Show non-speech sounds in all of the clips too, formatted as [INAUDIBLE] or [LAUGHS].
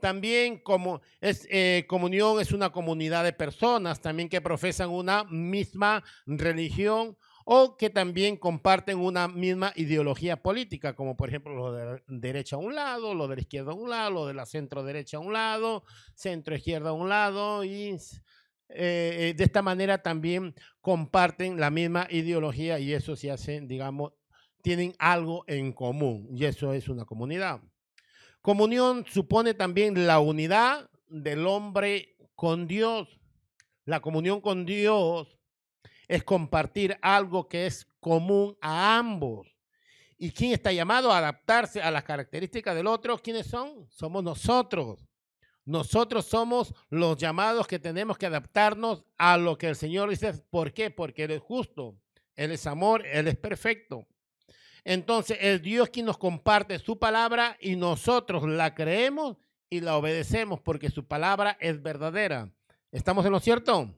También como es, eh, comunión es una comunidad de personas también que profesan una misma religión o que también comparten una misma ideología política, como por ejemplo lo de derecha a un lado, lo de la izquierda a un lado, lo de la centro derecha a un lado, centro izquierda a un lado y eh, de esta manera también comparten la misma ideología y eso se hace, digamos, tienen algo en común y eso es una comunidad. Comunión supone también la unidad del hombre con Dios. La comunión con Dios es compartir algo que es común a ambos. ¿Y quién está llamado a adaptarse a las características del otro? ¿Quiénes son? Somos nosotros. Nosotros somos los llamados que tenemos que adaptarnos a lo que el Señor dice. ¿Por qué? Porque Él es justo, Él es amor, Él es perfecto. Entonces, el Dios quien nos comparte su palabra y nosotros la creemos y la obedecemos porque su palabra es verdadera. ¿Estamos en lo cierto?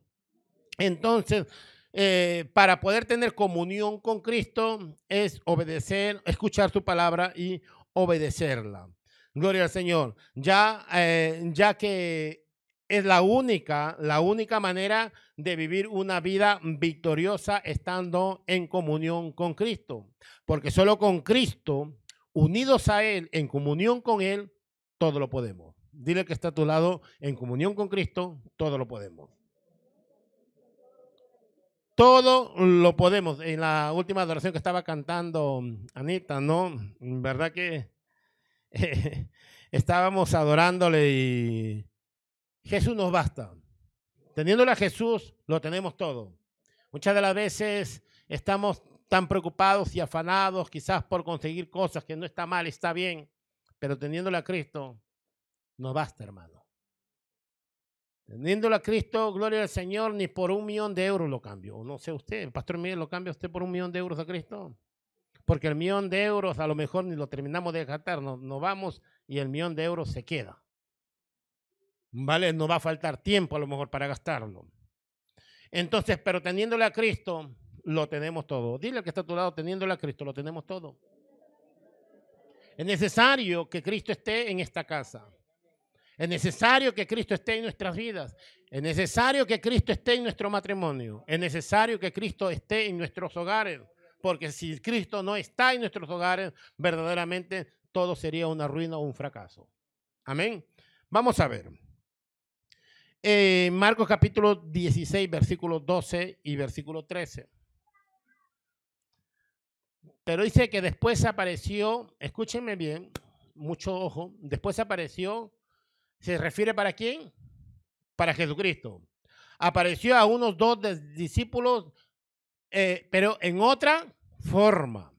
Entonces, eh, para poder tener comunión con Cristo es obedecer, escuchar su palabra y obedecerla. Gloria al Señor. Ya, eh, ya que es la única, la única manera de vivir una vida victoriosa estando en comunión con Cristo. Porque solo con Cristo, unidos a Él, en comunión con Él, todo lo podemos. Dile que está a tu lado, en comunión con Cristo, todo lo podemos. Todo lo podemos. En la última adoración que estaba cantando Anita, ¿no? ¿Verdad que [LAUGHS] estábamos adorándole y Jesús nos basta. Teniéndole a Jesús, lo tenemos todo. Muchas de las veces estamos tan preocupados y afanados quizás por conseguir cosas que no está mal, está bien, pero teniéndole a Cristo, nos basta, hermano. Teniéndole a Cristo, gloria al Señor, ni por un millón de euros lo cambio. No sé usted, el pastor Miguel, ¿lo cambia usted por un millón de euros a Cristo? Porque el millón de euros a lo mejor ni lo terminamos de gastar, nos, nos vamos y el millón de euros se queda. ¿Vale? No va a faltar tiempo a lo mejor para gastarlo. Entonces, pero teniéndole a Cristo, lo tenemos todo. Dile que está a tu lado, teniéndole a Cristo, lo tenemos todo. Es necesario que Cristo esté en esta casa. Es necesario que Cristo esté en nuestras vidas. Es necesario que Cristo esté en nuestro matrimonio. Es necesario que Cristo esté en nuestros hogares. Porque si Cristo no está en nuestros hogares, verdaderamente todo sería una ruina o un fracaso. Amén. Vamos a ver. Eh, Marcos capítulo 16, versículo 12 y versículo 13. Pero dice que después apareció, escúchenme bien, mucho ojo, después apareció, ¿se refiere para quién? Para Jesucristo. Apareció a unos dos discípulos, eh, pero en otra forma.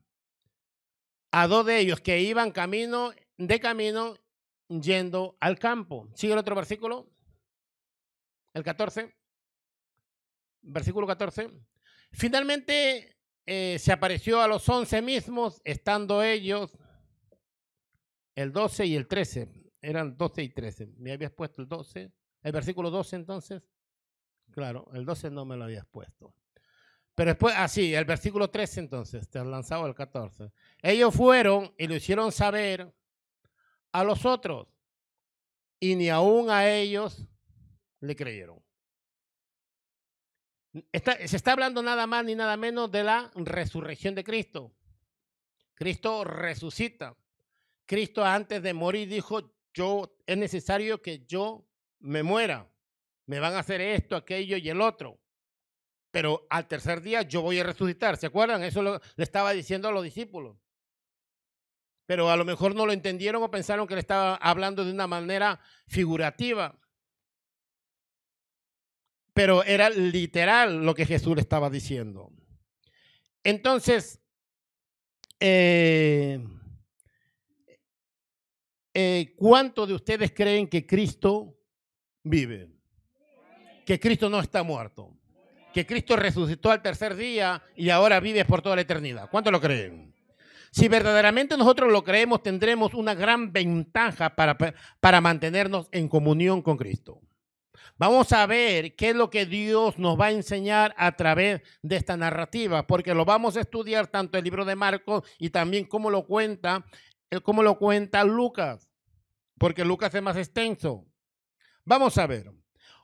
A dos de ellos que iban camino, de camino, yendo al campo. Sigue el otro versículo. El 14. Versículo 14. Finalmente eh, se apareció a los once mismos, estando ellos el 12 y el 13. Eran 12 y 13. ¿Me habías puesto el 12? ¿El versículo 12 entonces? Claro, el 12 no me lo habías puesto. Pero después, así, ah, el versículo 13 entonces, te has lanzado el 14. Ellos fueron y lo hicieron saber a los otros y ni aún a ellos le creyeron. se está hablando nada más ni nada menos de la resurrección de Cristo. Cristo resucita. Cristo antes de morir dijo, yo es necesario que yo me muera. Me van a hacer esto, aquello y el otro. Pero al tercer día yo voy a resucitar. ¿Se acuerdan? Eso le estaba diciendo a los discípulos. Pero a lo mejor no lo entendieron o pensaron que le estaba hablando de una manera figurativa pero era literal lo que Jesús le estaba diciendo. Entonces, eh, eh, ¿cuántos de ustedes creen que Cristo vive? Que Cristo no está muerto. Que Cristo resucitó al tercer día y ahora vive por toda la eternidad. ¿Cuántos lo creen? Si verdaderamente nosotros lo creemos, tendremos una gran ventaja para, para mantenernos en comunión con Cristo. Vamos a ver qué es lo que Dios nos va a enseñar a través de esta narrativa, porque lo vamos a estudiar tanto el libro de Marcos y también cómo lo cuenta, cómo lo cuenta Lucas. porque Lucas es más extenso. Vamos a ver.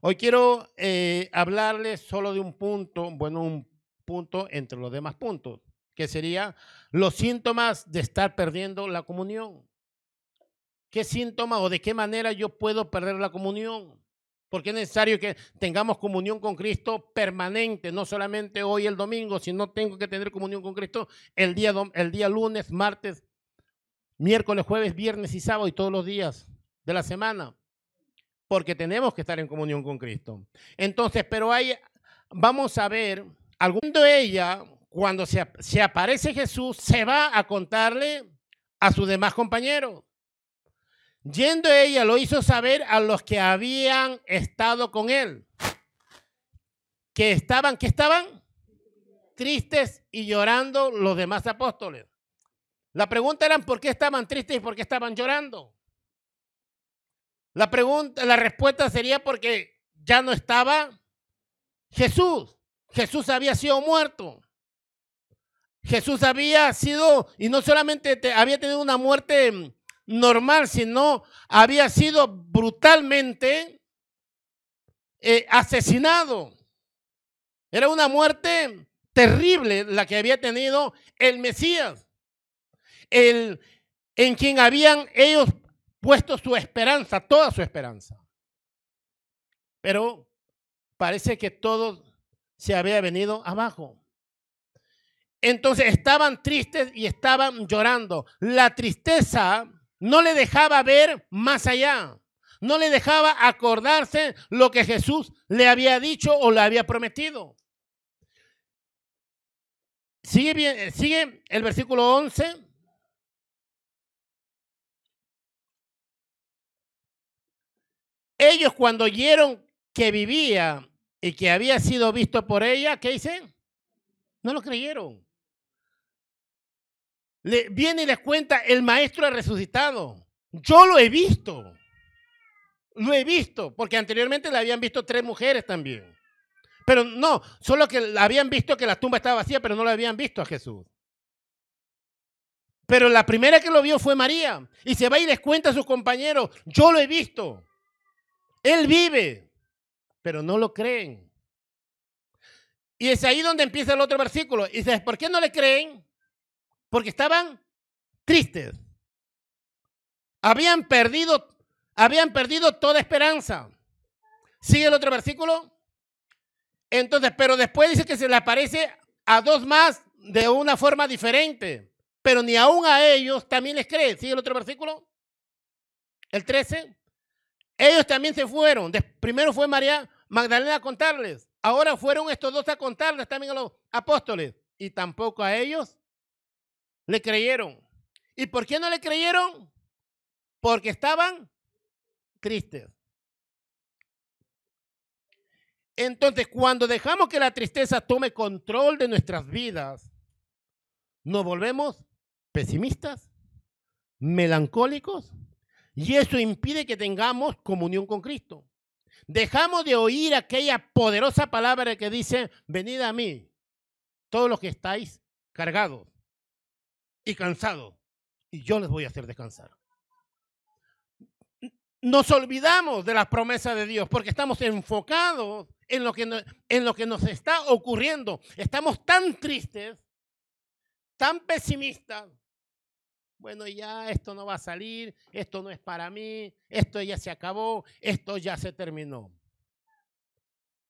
Hoy quiero eh, hablarles solo de un punto, bueno, un punto entre los demás puntos, que sería los síntomas de estar perdiendo la comunión. ¿Qué síntoma o de qué manera yo puedo perder la comunión? Porque es necesario que tengamos comunión con Cristo permanente, no solamente hoy el domingo, sino tengo que tener comunión con Cristo el día, lunes, martes, miércoles, jueves, viernes y sábado y todos los días de la semana porque tenemos que estar en comunión con Cristo. Entonces, pero hay, vamos a ver, algún de ella, cuando se, se aparece Jesús, se va a contarle a sus demás compañeros. Yendo ella, lo hizo saber a los que habían estado con él. Que estaban, que estaban tristes y llorando los demás apóstoles. La pregunta era por qué estaban tristes y por qué estaban llorando. La pregunta, la respuesta sería porque ya no estaba Jesús. Jesús había sido muerto. Jesús había sido, y no solamente había tenido una muerte normal, sino había sido brutalmente eh, asesinado. Era una muerte terrible la que había tenido el Mesías, el, en quien habían ellos puesto su esperanza, toda su esperanza. Pero parece que todo se había venido abajo. Entonces estaban tristes y estaban llorando. La tristeza no le dejaba ver más allá. No le dejaba acordarse lo que Jesús le había dicho o le había prometido. Sigue, bien, sigue el versículo 11. Ellos cuando oyeron que vivía y que había sido visto por ella, ¿qué dicen? No lo creyeron. Le, viene y les cuenta, el maestro ha resucitado. Yo lo he visto. Lo he visto, porque anteriormente le habían visto tres mujeres también. Pero no, solo que habían visto que la tumba estaba vacía, pero no lo habían visto a Jesús. Pero la primera que lo vio fue María. Y se va y les cuenta a sus compañeros, yo lo he visto. Él vive, pero no lo creen. Y es ahí donde empieza el otro versículo. Y dices, ¿por qué no le creen? Porque estaban tristes. Habían perdido, habían perdido toda esperanza. Sigue el otro versículo. Entonces, pero después dice que se le aparece a dos más de una forma diferente. Pero ni aún a ellos también les cree. Sigue el otro versículo. El 13. Ellos también se fueron. primero fue María Magdalena a contarles. Ahora fueron estos dos a contarles también a los apóstoles. Y tampoco a ellos le creyeron. ¿Y por qué no le creyeron? Porque estaban tristes. Entonces, cuando dejamos que la tristeza tome control de nuestras vidas, nos volvemos pesimistas, melancólicos y eso impide que tengamos comunión con Cristo. Dejamos de oír aquella poderosa palabra que dice, venid a mí, todos los que estáis cargados y cansados, y yo les voy a hacer descansar. Nos olvidamos de las promesas de Dios porque estamos enfocados en lo, que en lo que nos está ocurriendo. Estamos tan tristes, tan pesimistas, bueno, ya esto no va a salir, esto no es para mí, esto ya se acabó, esto ya se terminó.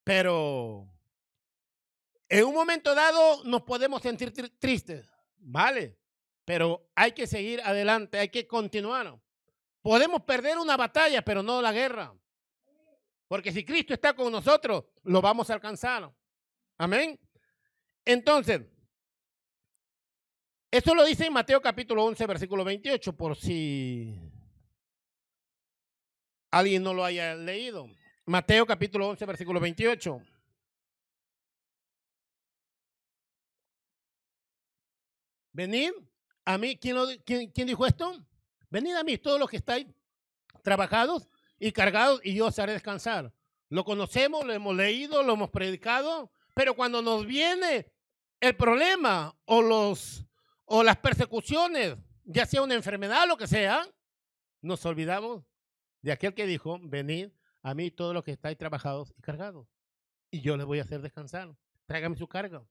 Pero en un momento dado nos podemos sentir tristes, ¿vale? Pero hay que seguir adelante, hay que continuar. Podemos perder una batalla, pero no la guerra. Porque si Cristo está con nosotros, lo vamos a alcanzar. Amén. Entonces, esto lo dice en Mateo capítulo 11, versículo 28, por si alguien no lo haya leído. Mateo capítulo 11, versículo 28. Venid a mí, ¿quién, ¿quién, dijo esto? Venid a mí, todos los que estáis trabajados y cargados, y yo os haré descansar. Lo conocemos, lo hemos leído, lo hemos predicado, pero cuando nos viene el problema o las persecuciones, ya sea una enfermedad, lo que sea, nos olvidamos de aquel que dijo, venid a mí todos los que estáis trabajados y cargados, y yo les voy a hacer descansar. Tráigame su carga,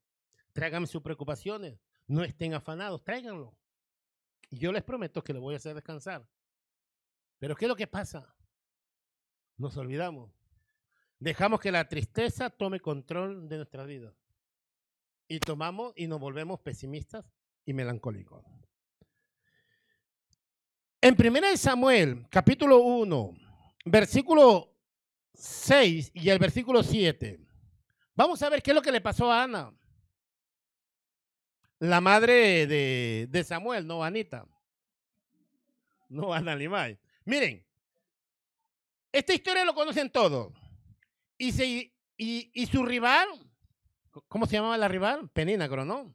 tráigame sus preocupaciones, no estén afanados, tráiganlo. Y yo les prometo que les voy a hacer descansar. Pero ¿qué es lo que pasa? Nos olvidamos. Dejamos que la tristeza tome control de nuestra vida. Y tomamos y nos volvemos pesimistas y melancólicos. En 1 Samuel, capítulo 1, versículo 6 y el versículo 7, vamos a ver qué es lo que le pasó a Ana, la madre de, Samuel, no Anita, no Ana Limay. Miren, esta historia lo conocen todos. Y, su rival, ¿cómo se llamaba la rival? Penínagro, ¿no?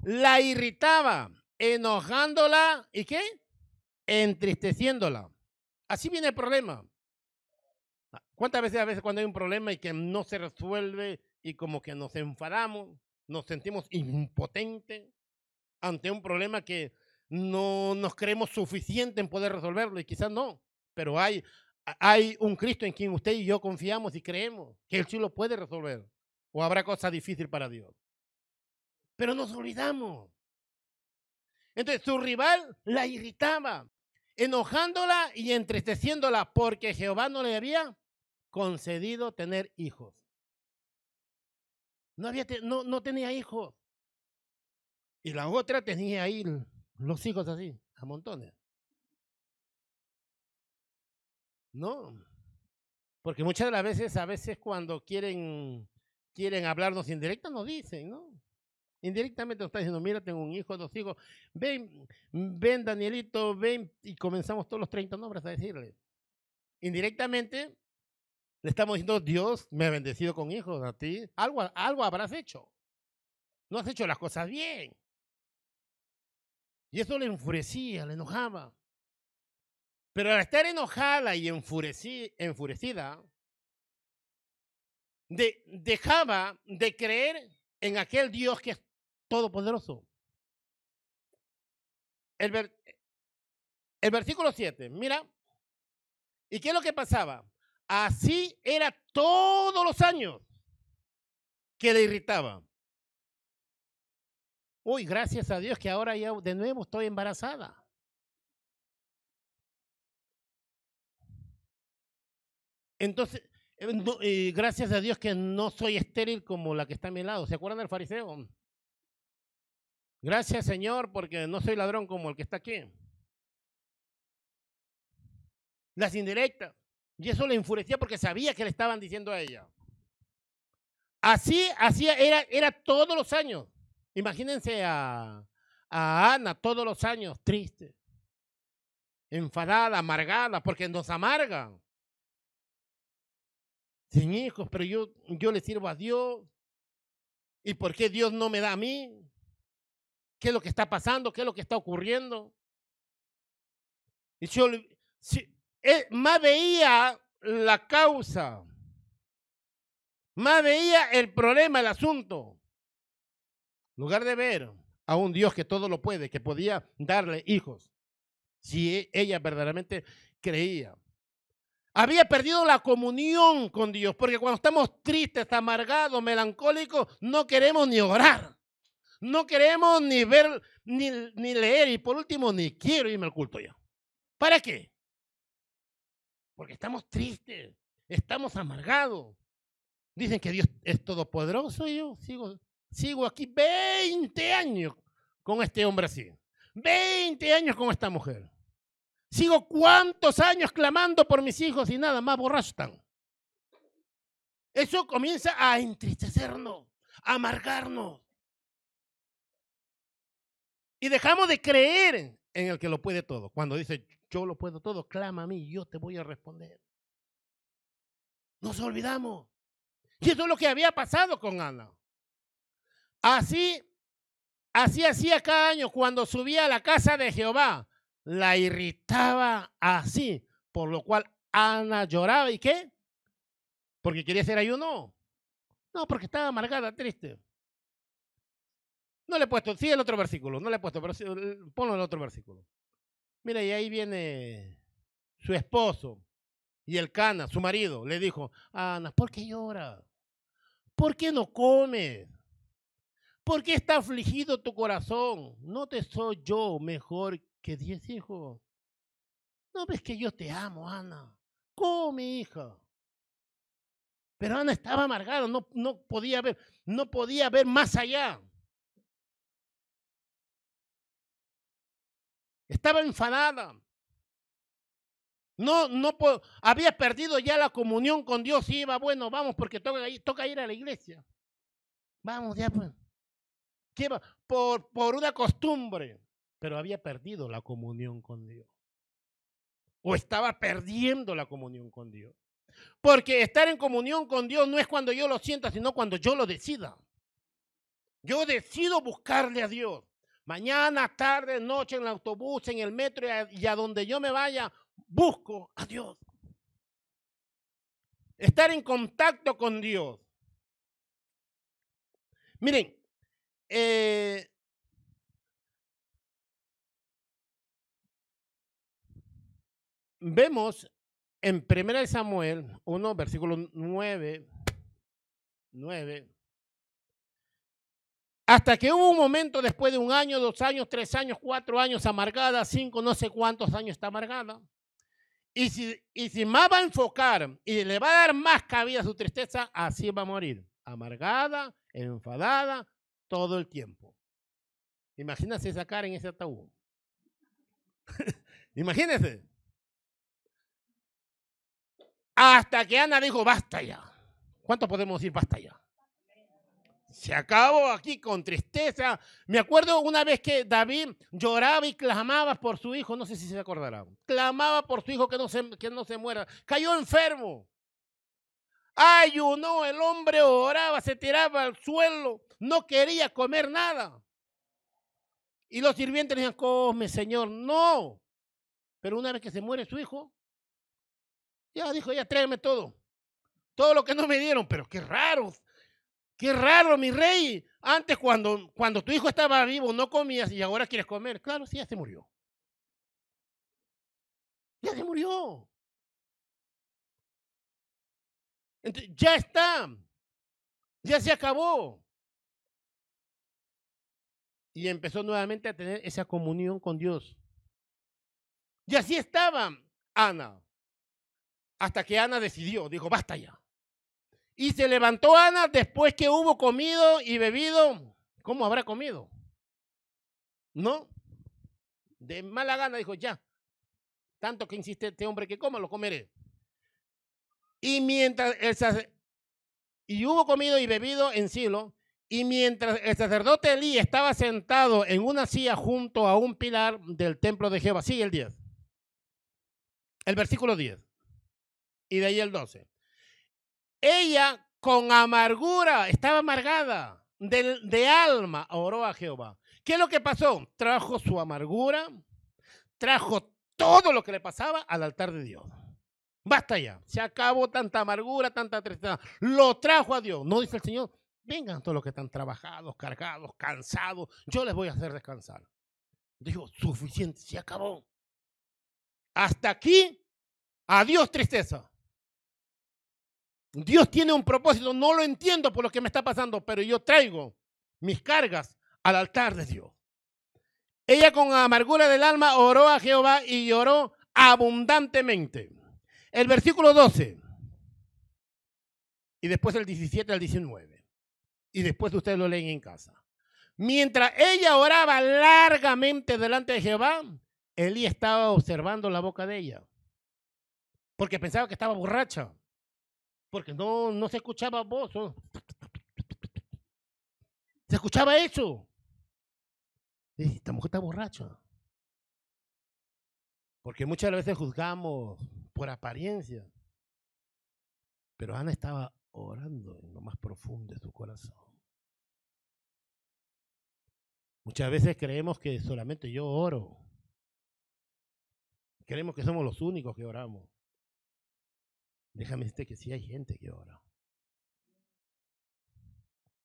La irritaba, enojándola, ¿y qué? entristeciéndola. Así viene el problema. ¿Cuántas veces a veces cuando hay un problema y que no se resuelve y como que nos enfadamos, nos sentimos impotentes ante un problema que no nos creemos suficiente en poder resolverlo y quizás no, pero hay, hay un Cristo en quien usted y yo confiamos y creemos que Él sí lo puede resolver o habrá cosa difícil para Dios. Pero nos olvidamos. Entonces su rival la irritaba, enojándola y entristeciéndola porque Jehová no le había concedido tener hijos. No, había, no, no tenía hijos. Y la otra tenía ahí los hijos así, a montones. No, porque muchas de las veces, a veces cuando quieren, quieren hablarnos indirecta, nos dicen, ¿no? Indirectamente nos está diciendo, mira, tengo un hijo, dos hijos, ven, ven Danielito, ven, y comenzamos todos los 30 nombres a decirle. Indirectamente le estamos diciendo, Dios me ha bendecido con hijos a ti, algo, algo habrás hecho. No has hecho las cosas bien. Y eso le enfurecía, le enojaba. Pero al estar enojada y enfurecida, dejaba de creer en aquel Dios que es todopoderoso. El, el versículo 7, mira. ¿Y qué es lo que pasaba? Así era todos los años que le irritaba. Uy, gracias a Dios que ahora ya de nuevo estoy embarazada. Entonces, eh, eh, gracias a Dios que no soy estéril como la que está a mi lado. ¿Se acuerdan del fariseo? Gracias, Señor, porque no soy ladrón como el que está aquí. Las indirectas. Y eso le enfurecía porque sabía que le estaban diciendo a ella. Así, así era, era todos los años. Imagínense a, a Ana todos los años triste, enfadada, amargada, porque nos amargan. Sin hijos, pero yo, yo le sirvo a Dios. ¿Y por qué Dios no me da a mí? qué es lo que está pasando, qué es lo que está ocurriendo. Y yo más veía la causa, más veía el problema, el asunto, en lugar de ver a un Dios que todo lo puede, que podía darle hijos, si e, ella verdaderamente creía. Había perdido la comunión con Dios, porque cuando estamos tristes, amargados, melancólicos, no queremos ni orar. No queremos ni ver, ni, ni leer y por último ni quiero irme al culto ya. ¿Para qué? Porque estamos tristes, estamos amargados. Dicen que Dios es todopoderoso y yo sigo, sigo aquí 20 años con este hombre así. 20 años con esta mujer. Sigo cuántos años clamando por mis hijos y nada más borrachos están. Eso comienza a entristecernos, a amargarnos. Y dejamos de creer en el que lo puede todo. Cuando dice, yo lo puedo todo, clama a mí, yo te voy a responder. Nos olvidamos. Y eso es lo que había pasado con Ana. Así, así hacía cada año cuando subía a la casa de Jehová. La irritaba así, por lo cual Ana lloraba. ¿Y qué? ¿Porque quería hacer ayuno? No, porque estaba amargada, triste. No le he puesto, sí el otro versículo, no le he puesto, pero ponlo en el otro versículo. Mira, y ahí viene su esposo y el cana, su marido, le dijo, Ana, ¿por qué lloras? ¿Por qué no comes? ¿Por qué está afligido tu corazón? ¿No te soy yo mejor que diez hijos? ¿No ves que yo te amo, Ana? Come, hija. Pero Ana estaba amargada, no, no podía ver, no podía ver más allá. Estaba enfadada. No, no había perdido ya la comunión con Dios y iba, bueno, vamos, porque toca, ir a la iglesia. Vamos, ya pues. Por, por una costumbre, pero había perdido la comunión con Dios. O estaba perdiendo la comunión con Dios. Porque estar en comunión con Dios no es cuando yo lo sienta, sino cuando yo lo decida. Yo decido buscarle a Dios. Mañana, tarde, noche, en el autobús, en el metro y a donde yo me vaya, busco a Dios. Estar en contacto con Dios. Miren, eh, vemos en 1 Samuel 1, versículo 9, 9, hasta que hubo un momento después de un año, dos años, tres años, cuatro años amargada, cinco, no sé cuántos años está amargada. Y si, y si más va a enfocar y le va a dar más cabida a su tristeza, así va a morir. Amargada, enfadada, todo el tiempo. Imagínense esa cara en ese ataúd. [LAUGHS] Imagínense. Hasta que Ana dijo, basta ya. ¿Cuánto podemos decir basta ya? Se acabó aquí con tristeza. Me acuerdo una vez que David lloraba y clamaba por su hijo, no sé si se acordarán. Clamaba por su hijo que no se, que no se muera. Cayó enfermo. Ayunó, el hombre oraba, se tiraba al suelo, no quería comer nada. Y los sirvientes le decían, come, Señor. No. Pero una vez que se muere su hijo, ya dijo, ya tráeme todo. Todo lo que no me dieron, pero qué raro. Qué raro, mi rey. Antes cuando, cuando tu hijo estaba vivo no comías y ahora quieres comer. Claro, sí, ya se murió. Ya se murió. Entonces, ya está. Ya se acabó. Y empezó nuevamente a tener esa comunión con Dios. Y así estaba Ana. Hasta que Ana decidió, dijo, basta ya. Y se levantó Ana después que hubo comido y bebido. ¿Cómo habrá comido? ¿No? De mala gana dijo, ya. Tanto que insiste este hombre que coma, lo comeré. Y mientras el y hubo comido y bebido en Silo, y mientras el sacerdote Elí estaba sentado en una silla junto a un pilar del templo de Jehová, sigue el 10. El versículo 10. Y de ahí el 12. Ella con amargura, estaba amargada de, de alma, oró a Jehová. ¿Qué es lo que pasó? Trajo su amargura, trajo todo lo que le pasaba al altar de Dios. Basta ya, se acabó tanta amargura, tanta tristeza. Lo trajo a Dios. No dice el Señor, vengan todos los que están trabajados, cargados, cansados, yo les voy a hacer descansar. Dijo, suficiente, se acabó. Hasta aquí, adiós tristeza. Dios tiene un propósito, no lo entiendo por lo que me está pasando, pero yo traigo mis cargas al altar de Dios. Ella con amargura del alma oró a Jehová y lloró abundantemente. El versículo 12. Y después el 17 al 19. Y después ustedes lo leen en casa. Mientras ella oraba largamente delante de Jehová, Elí estaba observando la boca de ella. Porque pensaba que estaba borracha porque no, no se escuchaba voz. Se escuchaba eso. esta mujer está borracha. Porque muchas veces juzgamos por apariencia. Pero Ana estaba orando en lo más profundo de su corazón. Muchas veces creemos que solamente yo oro. Creemos que somos los únicos que oramos. Déjame decirte que sí hay gente que ora.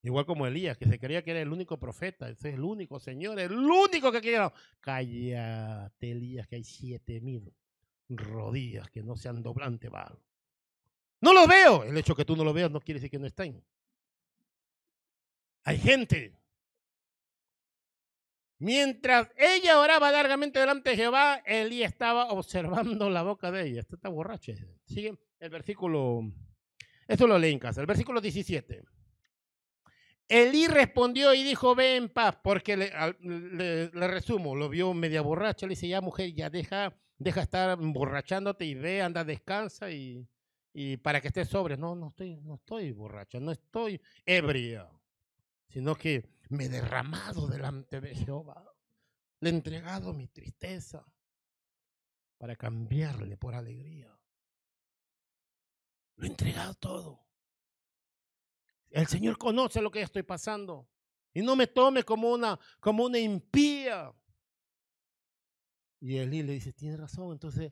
Igual como Elías, que se creía que era el único profeta. Ese es el único, Señor, el único que quiera. Cállate, Elías, que hay siete mil. rodillas que no sean doblantes, va. No los veo. El hecho que tú no lo veas no quiere decir que no estén. Hay gente. Mientras ella oraba largamente delante de Jehová, Elí estaba observando la boca de ella. Esta está borracha. Sigue el versículo. Esto lo lee en casa. El versículo 17. Elí respondió y dijo, ve en paz, porque le, resumo, lo vio media borracha, le dice, ya mujer, ya deja, deja estar emborrachándote y ve, anda, descansa y, y para que estés sobre. No, no estoy, no estoy borracha, no estoy ebria, sino que me he derramado delante de Jehová. Le he entregado mi tristeza para cambiarle por alegría. Lo he entregado todo. El Señor conoce lo que estoy pasando. Y no me tome como una, como una impía. Y Elí le dice, tiene razón. Entonces,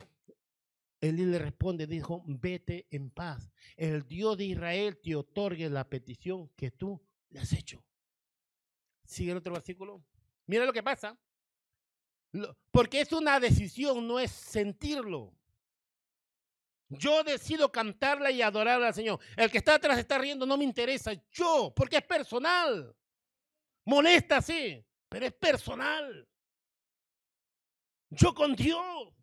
Elí le responde, dijo, vete en paz. El Dios de Israel te otorgue la petición que tú le has hecho. Sigue el otro versículo. Mira lo que pasa. Porque es una decisión, no es sentirlo. Yo decido cantarla y adorarla al Señor. El que está atrás está riendo, no me interesa. Yo, porque es personal. Molesta, sí, pero es personal. Yo con Dios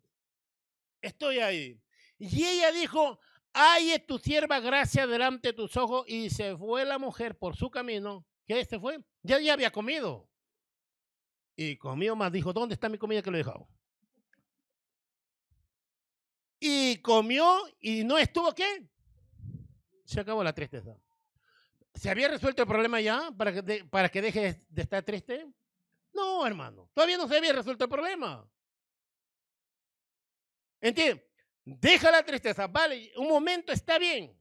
estoy ahí. Y ella dijo, hay tu sierva gracia delante de tus ojos. Y se fue la mujer por su camino. ¿Qué se fue? Ya, ya había comido. Y comió más. Dijo, ¿dónde está mi comida que lo he dejado? Y comió y no estuvo qué. Se acabó la tristeza. ¿Se había resuelto el problema ya para que, para que deje de estar triste? No, hermano. Todavía no se había resuelto el problema. ¿Entiendes? Deja la tristeza. Vale, un momento está bien.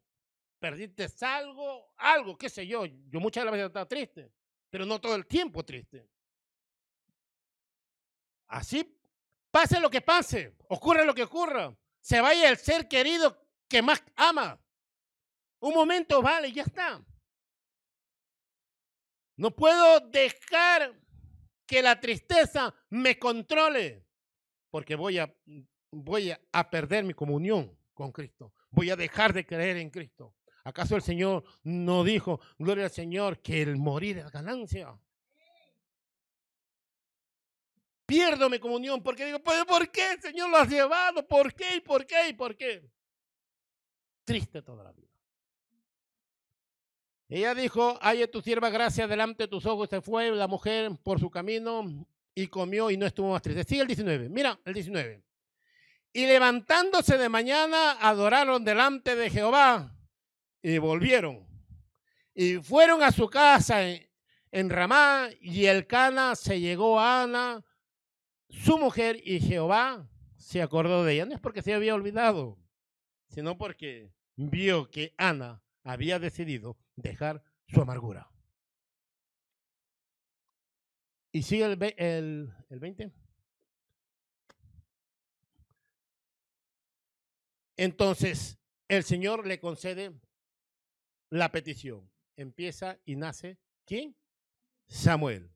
Perdiste algo, algo, qué sé yo. Yo muchas veces he estado triste, pero no todo el tiempo triste. Así, pase lo que pase, ocurra lo que ocurra se vaya el ser querido que más ama. Un momento, vale, ya está. No puedo dejar que la tristeza me controle, porque voy a, voy a perder mi comunión con Cristo. Voy a dejar de creer en Cristo. ¿Acaso el Señor no dijo, gloria al Señor, que el morir es ganancia? Pierdo mi comunión porque digo, pues, ¿por qué Señor lo has llevado? ¿Por qué? ¿Y por qué? ¿Y por qué? Triste toda la vida. Ella dijo, hay tu sierva gracia delante de tus ojos. Se fue la mujer por su camino y comió y no estuvo más triste. Sigue el 19. Mira, el 19. Y levantándose de mañana, adoraron delante de Jehová y volvieron. Y fueron a su casa en Ramá y el Cana se llegó a Ana su mujer y Jehová se acordó de ella. No es porque se había olvidado, sino porque vio que Ana había decidido dejar su amargura. Y sigue el, el, el 20. Entonces, el Señor le concede la petición. Empieza y nace, ¿quién? Samuel.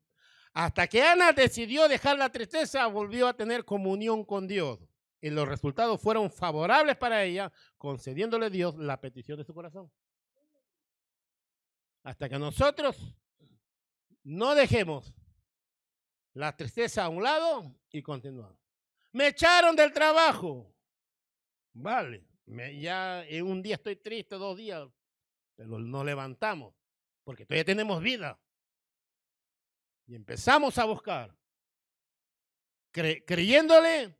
Hasta que Ana decidió dejar la tristeza, volvió a tener comunión con Dios. Y los resultados fueron favorables para ella, concediéndole Dios la petición de su corazón. Hasta que nosotros no dejemos la tristeza a un lado y continuamos. Me echaron del trabajo. Vale, ya en un día estoy triste, dos días, pero nos levantamos, porque todavía tenemos vida. Y empezamos a buscar, creyéndole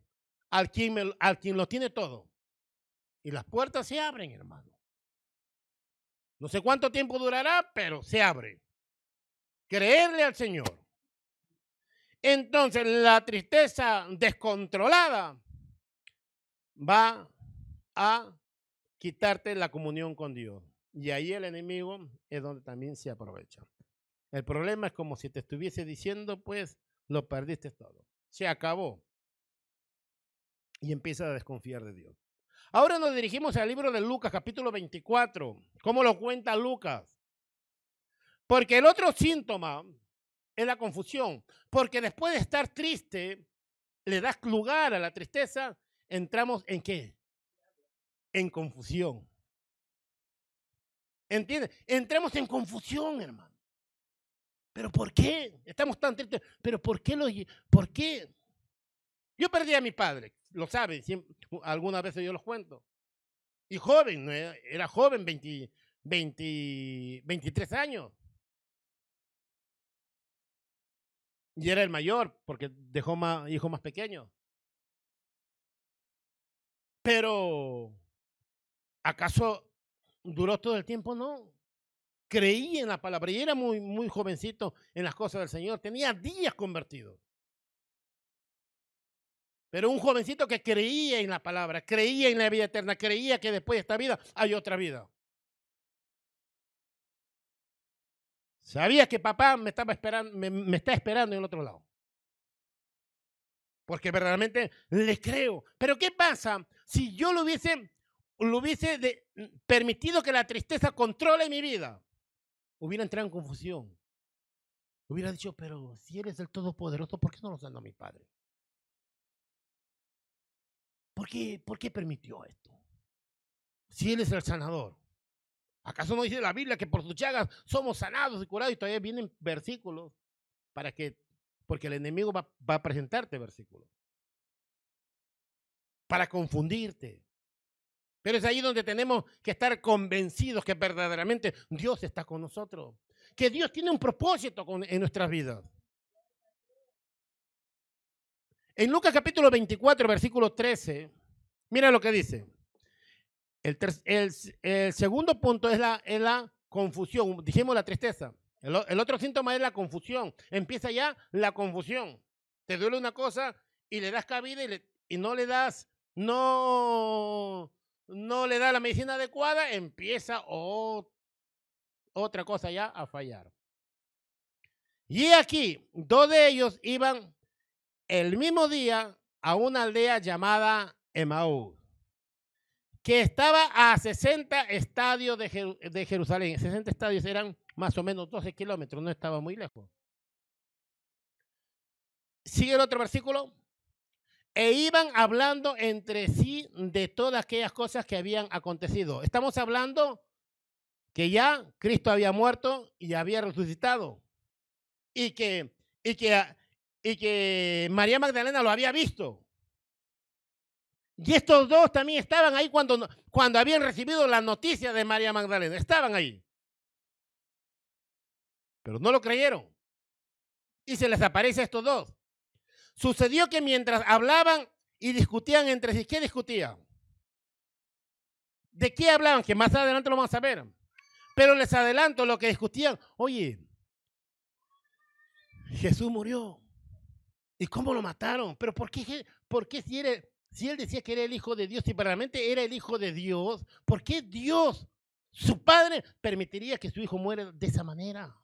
al quien, al quien lo tiene todo. Y las puertas se abren, hermano. No sé cuánto tiempo durará, pero se abre. Creerle al Señor. Entonces la tristeza descontrolada va a quitarte la comunión con Dios. Y ahí el enemigo es donde también se aprovecha. El problema es como si te estuviese diciendo, pues lo perdiste todo. Se acabó. Y empieza a desconfiar de Dios. Ahora nos dirigimos al libro de Lucas, capítulo 24. ¿Cómo lo cuenta Lucas? Porque el otro síntoma es la confusión. Porque después de estar triste, le das lugar a la tristeza. entramos en qué? En confusión. ¿Entiendes? Entramos en confusión, hermano. ¿Pero por qué? Estamos tan tristes. ¿Pero por qué lo por qué? Yo perdí a mi padre, lo saben, algunas veces yo los cuento. Y joven, era joven, 20, 23 años. Y era el mayor, porque dejó más, hijos más pequeños. Pero, ¿acaso duró todo el tiempo? No. Creía en la palabra y era muy, muy jovencito en las cosas del Señor. Tenía días convertidos. Pero un jovencito que creía en la palabra, creía en la vida eterna, creía que después de esta vida hay otra vida. Sabía que papá me estaba esperando, me, está esperando en el otro lado. Porque verdaderamente le creo. Pero ¿qué pasa si yo lo hubiese, lo hubiese permitido que la tristeza controle mi vida? Hubiera entrado en confusión. Hubiera dicho, pero si eres el Todopoderoso, ¿por qué no lo sanó a mi padre? ¿Por qué, ¿Por qué permitió esto? Si Él es el sanador. ¿Acaso no dice la Biblia que por sus chagas somos sanados y curados? Y todavía vienen versículos para que, porque el enemigo va, a presentarte versículos. Para confundirte. Pero es ahí donde tenemos que estar convencidos que verdaderamente Dios está con nosotros. Que Dios tiene un propósito en nuestras vidas. En Lucas capítulo 24, versículo 13, mira lo que dice. El, segundo punto es la, confusión, dijimos la tristeza. El, otro síntoma es la confusión. Empieza ya la confusión. Te duele una cosa y le das cabida y no le das, no, no le da la medicina adecuada, empieza otra cosa ya a fallar. Y aquí, dos de ellos iban el mismo día a una aldea llamada Emaú que estaba a 60 estadios de, Jerusalén. 60 estadios eran más o menos 12 kilómetros, no estaba muy lejos. Sigue el otro versículo. E iban hablando entre sí de todas aquellas cosas que habían acontecido. Estamos hablando que ya Cristo había muerto y había resucitado. Y que, y que, y que María Magdalena lo había visto. Y estos dos también estaban ahí cuando, cuando habían recibido la noticia de María Magdalena. Estaban ahí. Pero no lo creyeron. Y se les aparece a estos dos. Sucedió que mientras hablaban y discutían entre sí, ¿qué discutían? ¿De qué hablaban? Que más adelante lo vamos a ver. Pero les adelanto lo que discutían. Oye, Jesús murió. ¿Y cómo lo mataron? ¿Pero por qué, por qué si si él decía que era el Hijo de Dios y realmente era el Hijo de Dios, ¿por qué Dios, su Padre, permitiría que su Hijo muera de esa manera?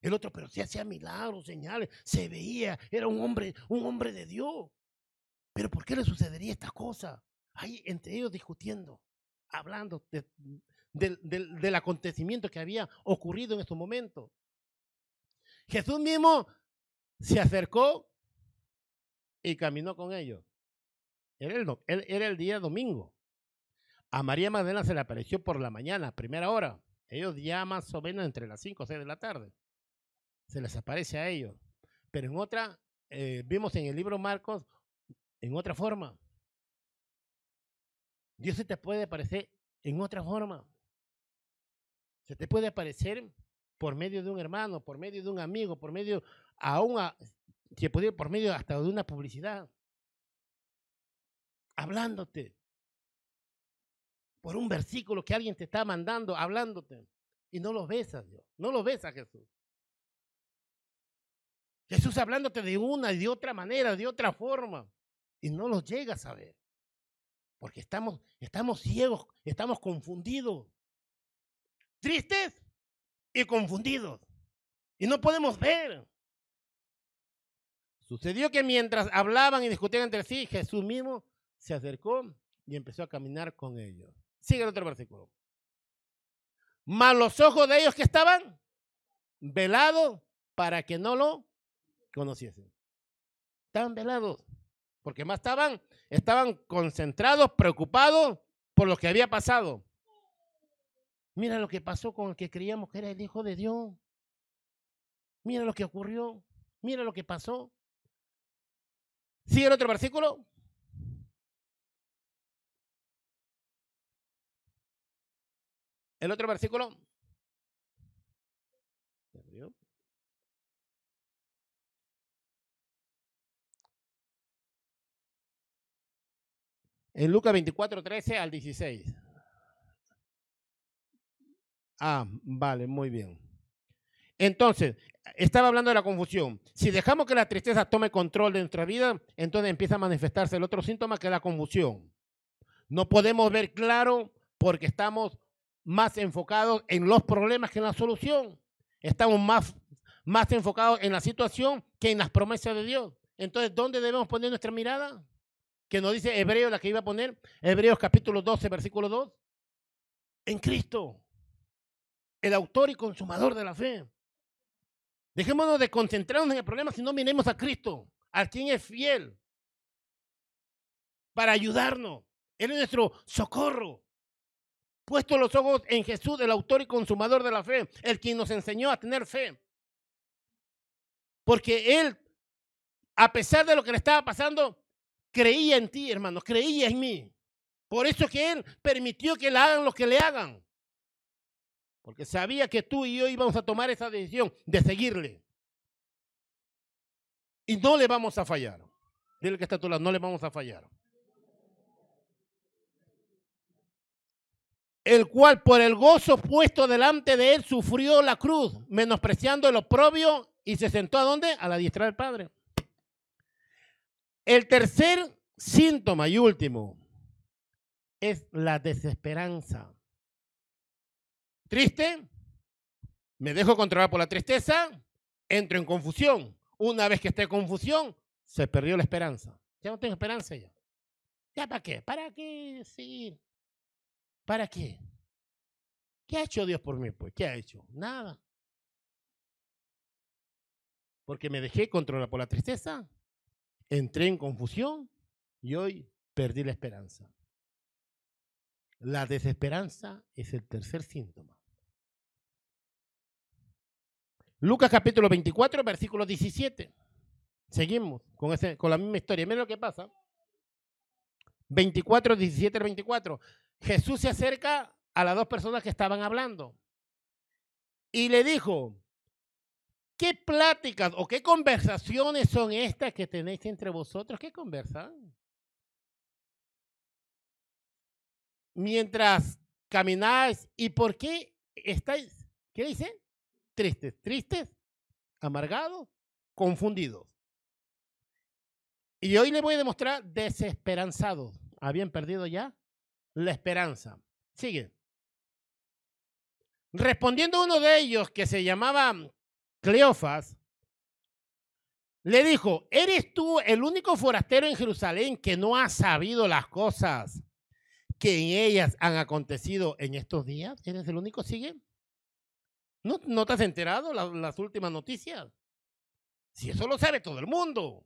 El otro, pero si hacía milagros, señales, se veía, era un hombre, un hombre de Dios. Pero ¿por qué le sucedería esta cosa? Ahí entre ellos discutiendo, hablando del acontecimiento que había ocurrido en estos momentos. Jesús mismo se acercó y caminó con ellos. Era el, era el día domingo. A María Magdalena se le apareció por la mañana, primera hora. Ellos ya más o menos entre las 5 o 6 de la tarde. Se les aparece a ellos. Pero en otra, eh, vimos en el libro Marcos, en otra forma. Dios se te puede aparecer en otra forma. Se te puede aparecer por medio de un hermano, por medio de un amigo, por medio, aún, a, se puede por medio hasta de una publicidad hablándote. Por un versículo que alguien te está mandando, hablándote. Y no lo ves a Dios, no lo ves a Jesús. Jesús hablándote de una y de otra manera, de otra forma. Y no lo llegas a ver. Porque estamos, estamos ciegos, estamos confundidos. Tristes y confundidos. Y no podemos ver. Sucedió que mientras hablaban y discutían entre sí, Jesús mismo se acercó y empezó a caminar con ellos. Sigue el otro versículo. Mas los ojos de ellos que estaban velados para que no lo conociesen. Estaban velados porque más estaban, estaban concentrados, preocupados por lo que había pasado. Mira lo que pasó con el que creíamos que era el Hijo de Dios. Mira lo que ocurrió. Mira lo que pasó. ¿Sigue el otro versículo? El otro versículo. En Lucas 24, 13 al 16. Ah, vale, muy bien. Entonces, estaba hablando de la confusión. Si dejamos que la tristeza tome control de nuestra vida, entonces empieza a manifestarse el otro síntoma que es la confusión. No podemos ver claro porque estamos más enfocados en los problemas que en la solución. Estamos más, más enfocados en la situación que en las promesas de Dios. Entonces, ¿dónde debemos poner nuestra mirada? Que nos dice Hebreo, la que iba a poner, Hebreos capítulo 12, versículo 2. En Cristo, el autor y consumador de la fe. Dejémonos de concentrarnos en el problema, si no miremos a Cristo, a quien es fiel, para ayudarnos. Él es nuestro socorro. Puesto los ojos en Jesús, el autor y consumador de la fe, el quien nos enseñó a tener fe. Porque Él, a pesar de lo que le estaba pasando, creía en ti, hermanos, creía en mí. Por eso que Él permitió que le hagan lo que le hagan. Porque sabía que tú y yo íbamos a tomar esa decisión de seguirle. Y no le vamos a fallar. Dile que está a tu lado, no le vamos a fallar. el cual por el gozo puesto delante de él sufrió la cruz, menospreciando el oprobio y se sentó a dónde? A la diestra del Padre. El tercer síntoma y último es la desesperanza. Triste, me dejo controlar por la tristeza, entro en confusión. Una vez que esté en confusión, se perdió la esperanza. Ya no tengo esperanza ya. ¿Ya para qué? ¿Para qué seguir? ¿Para qué? ¿Qué ha hecho Dios por mí? Pues, ¿qué ha hecho? Nada. Porque me dejé controlar por la tristeza, entré en confusión y hoy perdí la esperanza. La desesperanza es el tercer síntoma. Lucas capítulo 24, versículo 17. Seguimos con, ese, con la misma historia. Miren lo que pasa. 24, 17 24. Jesús se acerca a las dos personas que estaban hablando y le dijo, ¿qué pláticas o qué conversaciones son estas que tenéis entre vosotros? ¿Qué conversan? Mientras camináis, ¿y por qué estáis, qué dice? Tristes, tristes, amargados, confundidos. Y hoy le voy a demostrar desesperanzados. ¿Habían perdido ya la esperanza. Sigue. Respondiendo uno de ellos, que se llamaba Cleofas, le dijo, ¿eres tú el único forastero en Jerusalén que no ha sabido las cosas que en ellas han acontecido en estos días? ¿Eres el único? Sigue. ¿No, no te has enterado las últimas noticias? Si eso lo sabe todo el mundo.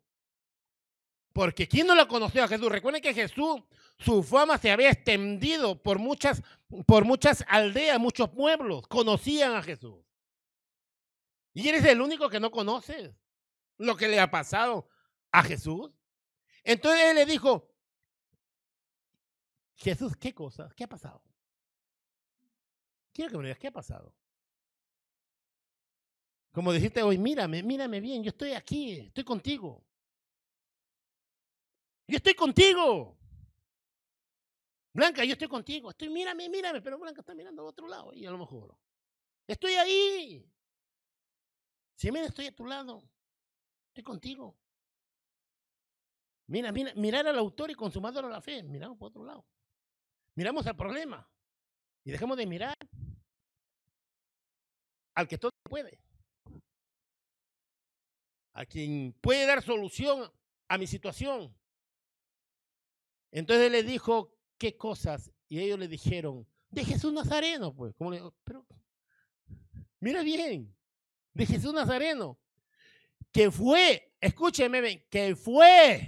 Porque ¿quién no lo conoció a Jesús? Recuerden que Jesús, su fama se había extendido por muchas, por muchas aldeas, muchos pueblos. Conocían a Jesús. Y eres el único que no conoces lo que le ha pasado a Jesús. Entonces él le dijo, Jesús, ¿qué cosa? ¿Qué ha pasado? Quiero que me digas, ¿qué ha pasado? Como dijiste hoy, mírame, mírame bien, yo estoy aquí, estoy contigo. Yo estoy contigo. Blanca, yo estoy contigo. Estoy, mírame, mírame, pero Blanca está mirando a otro lado y a lo mejor. Estoy ahí. Si mira, estoy a tu lado. Estoy contigo. Mira, mira, mirar al autor y consumador de la fe. Miramos por otro lado. Miramos al problema. Y dejamos de mirar al que todo puede. A quien puede dar solución a mi situación. Entonces le dijo, ¿qué cosas? Y ellos le dijeron, de Jesús Nazareno, pues. Como le, pero, mira bien, de Jesús Nazareno, que fue, escúcheme, que fue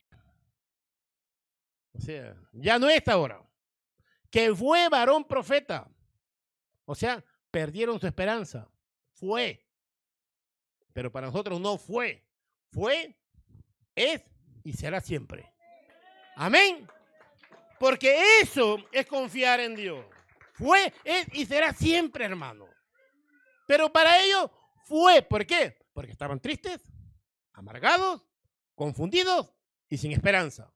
O sea, ya no es ahora. Que fue varón profeta. O sea, perdieron su esperanza. Fue. Pero para nosotros no fue. Fue, es y será siempre. Amén. Porque eso es confiar en Dios. Fue, es y será siempre, hermano. Pero para ellos fue. ¿Por qué? Porque estaban tristes, amargados, confundidos y sin esperanza.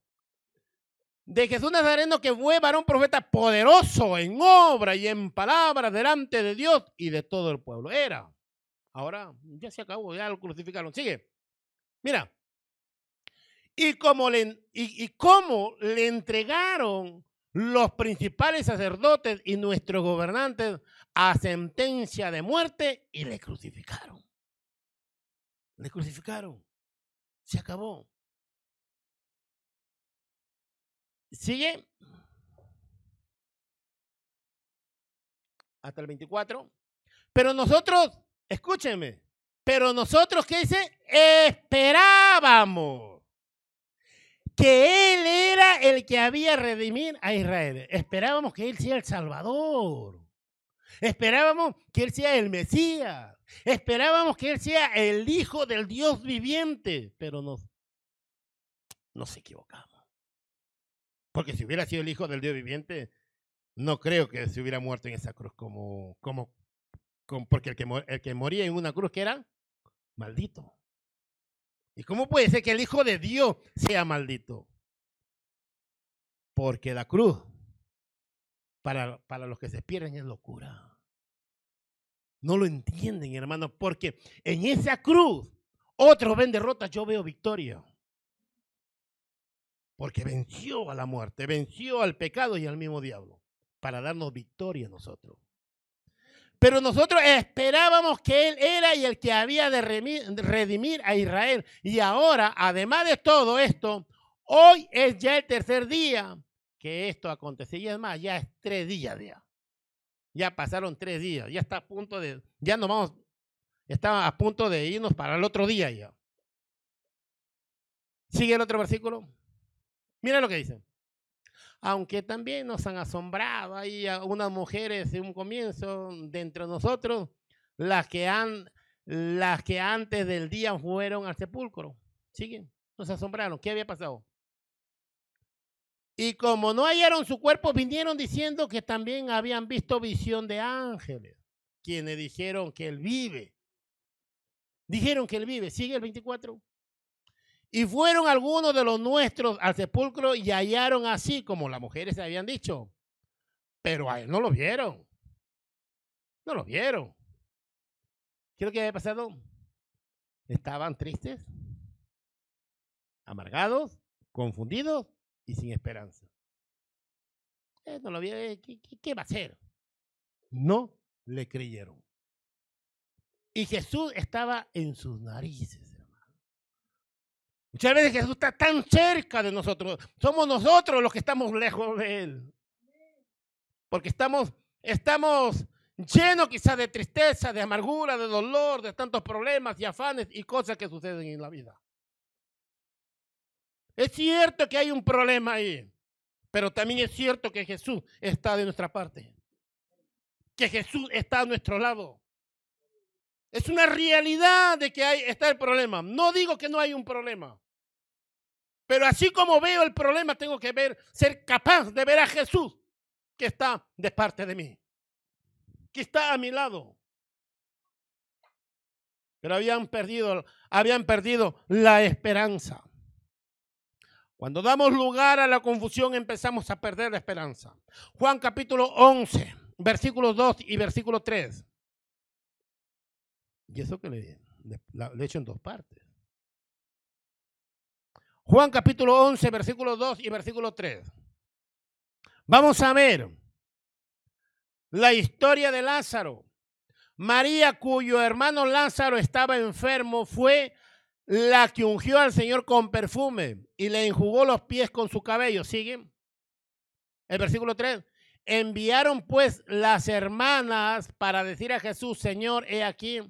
De Jesús Nazareno que fue varón profeta poderoso en obra y en palabra delante de Dios y de todo el pueblo. Era. Ahora ya se acabó, ya lo crucificaron. Sigue. Mira. Y como le, y, y cómo le entregaron los principales sacerdotes y nuestros gobernantes a sentencia de muerte y le crucificaron. Le crucificaron. Se acabó. Sigue. Hasta el 24. Pero nosotros, escúchenme, pero nosotros, ¿qué dice? Esperábamos que Él era el que había redimir a Israel. Esperábamos que Él sea el Salvador. Esperábamos que Él sea el Mesías. Esperábamos que Él sea el Hijo del Dios viviente. Pero nos, nos equivocamos. Porque si hubiera sido el Hijo del Dios viviente, no creo que se hubiera muerto en esa cruz como, como, como porque el que, el que moría en una cruz que era maldito. ¿Y cómo puede ser que el Hijo de Dios sea maldito? Porque la cruz, para, para los que se pierden, es locura. No lo entienden, hermano, porque en esa cruz otros ven derrotas, yo veo victoria. Porque venció a la muerte, venció al pecado y al mismo diablo, para darnos victoria a nosotros. Pero nosotros esperábamos que Él era y el que había de redimir a Israel. Y ahora, además de todo esto, hoy es ya el tercer día que esto acontecía. Y es más, ya es tres días ya. Ya pasaron tres días. Ya está a punto de, ya nos vamos, estaba a punto de irnos para el otro día ya. Sigue el otro versículo. Mira lo que dice aunque también nos han asombrado. Hay algunas mujeres en un comienzo de entre nosotros, las que, han, las que antes del día fueron al sepulcro. Siguen, nos asombraron. ¿Qué había pasado? Y como no hallaron su cuerpo, vinieron diciendo que también habían visto visión de ángeles, quienes dijeron que él vive. Dijeron que él vive. Sigue el 24. Y fueron algunos de los nuestros al sepulcro y hallaron así como las mujeres se habían dicho. Pero a él no lo vieron. No lo vieron. ¿Qué es lo que había pasado? Estaban tristes, amargados, confundidos y sin esperanza. Eh, no lo vieron. ¿Qué, qué va a hacer? No le creyeron. Y Jesús estaba en sus narices. Muchas veces Jesús está tan cerca de nosotros. Somos nosotros los que estamos lejos de Él. Porque estamos, estamos llenos quizás de tristeza, de amargura, de dolor, de tantos problemas y afanes y cosas que suceden en la vida. Es cierto que hay un problema ahí, pero también es cierto que Jesús está de nuestra parte. Que Jesús está a nuestro lado. Es una realidad de que hay, está el problema. No digo que no hay un problema. Pero así como veo el problema, tengo que ver, ser capaz de ver a Jesús que está de parte de mí, que está a mi lado. Pero habían perdido, habían perdido la esperanza. Cuando damos lugar a la confusión empezamos a perder la esperanza. Juan capítulo 11, versículos 2 y versículo 3. Y eso que le, le, he hecho en dos partes. Juan capítulo 11, versículo 2 y versículo 3. Vamos a ver la historia de Lázaro. María, cuyo hermano Lázaro estaba enfermo, fue la que ungió al Señor con perfume y le enjugó los pies con su cabello. ¿Siguen? El versículo 3. Enviaron pues las hermanas para decir a Jesús, Señor, he aquí,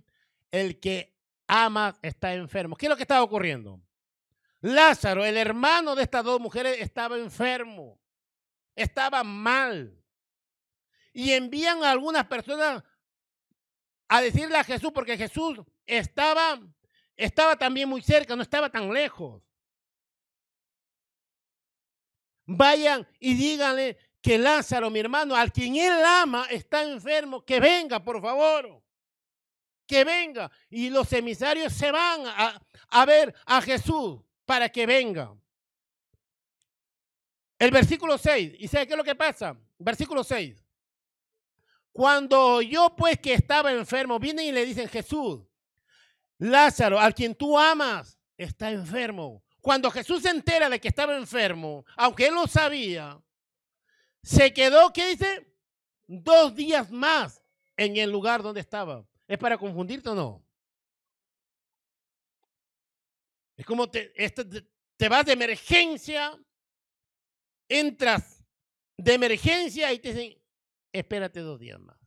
el que amas está enfermo. ¿Qué es lo que estaba ocurriendo? Lázaro, el hermano de estas dos mujeres, estaba enfermo, estaba mal. Y envían a algunas personas a decirle a Jesús, porque Jesús estaba, estaba también muy cerca, no estaba tan lejos. Vayan y díganle que Lázaro, mi hermano, al quien él ama, está enfermo, que venga, por favor. Que venga. Y los emisarios se van a, ver a Jesús para que venga. El versículo 6. ¿Y sabe qué es lo que pasa? Versículo 6. Cuando yo pues que estaba enfermo, vienen y le dicen, Jesús, Lázaro, al quien tú amas, está enfermo. Cuando Jesús se entera de que estaba enfermo, aunque él lo sabía, se quedó, ¿qué dice? Dos días más en el lugar donde estaba. ¿Es para confundirte o no? Es como te, este, te vas de emergencia, entras de emergencia y te dicen, espérate dos días más.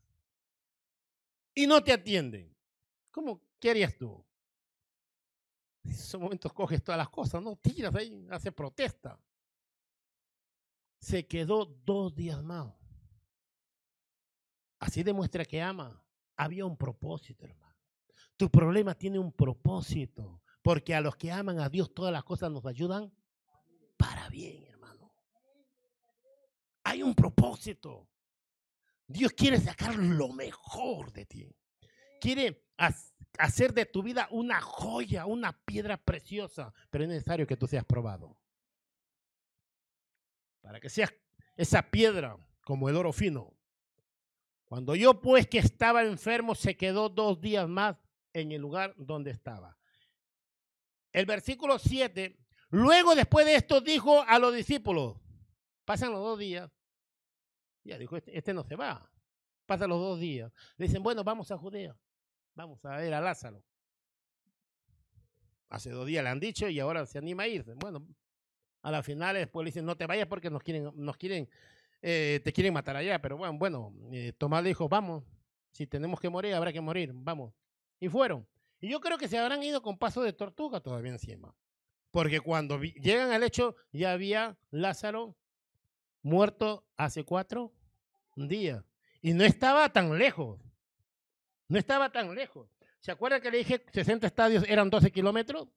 Y no te atienden. ¿Cómo? ¿Qué harías tú? En esos momentos coges todas las cosas, no tiras ahí, hace protesta. Se quedó dos días más. Así demuestra que ama. Había un propósito, hermano. Tu problema tiene un propósito, porque a los que aman a Dios todas las cosas nos ayudan para bien, hermano. Hay un propósito. Dios quiere sacar lo mejor de ti. Quiere hacer de tu vida una joya, una piedra preciosa, pero es necesario que tú seas probado. Para que seas esa piedra como el oro fino. Cuando yo pues que estaba enfermo, se quedó dos días más en el lugar donde estaba. El versículo 7, luego después de esto dijo a los discípulos, pasan los dos días, ya dijo, este, este, no se va. Pasan los dos días. Dicen, bueno, vamos a Judea. Vamos a ver a Lázaro. Hace dos días le han dicho y ahora se anima a irse. Bueno, a la final después le dicen, no te vayas porque nos quieren, nos quieren, eh, te quieren matar allá. Pero bueno, bueno, eh, Tomás dijo, vamos, si tenemos que morir, habrá que morir, vamos. Y fueron. Y yo creo que se habrán ido con paso de tortuga todavía encima. Porque cuando llegan al hecho, ya había Lázaro muerto hace cuatro días. Y no estaba tan lejos. No estaba tan lejos. ¿Se acuerdan que le dije 60 estadios eran 12 kilómetros?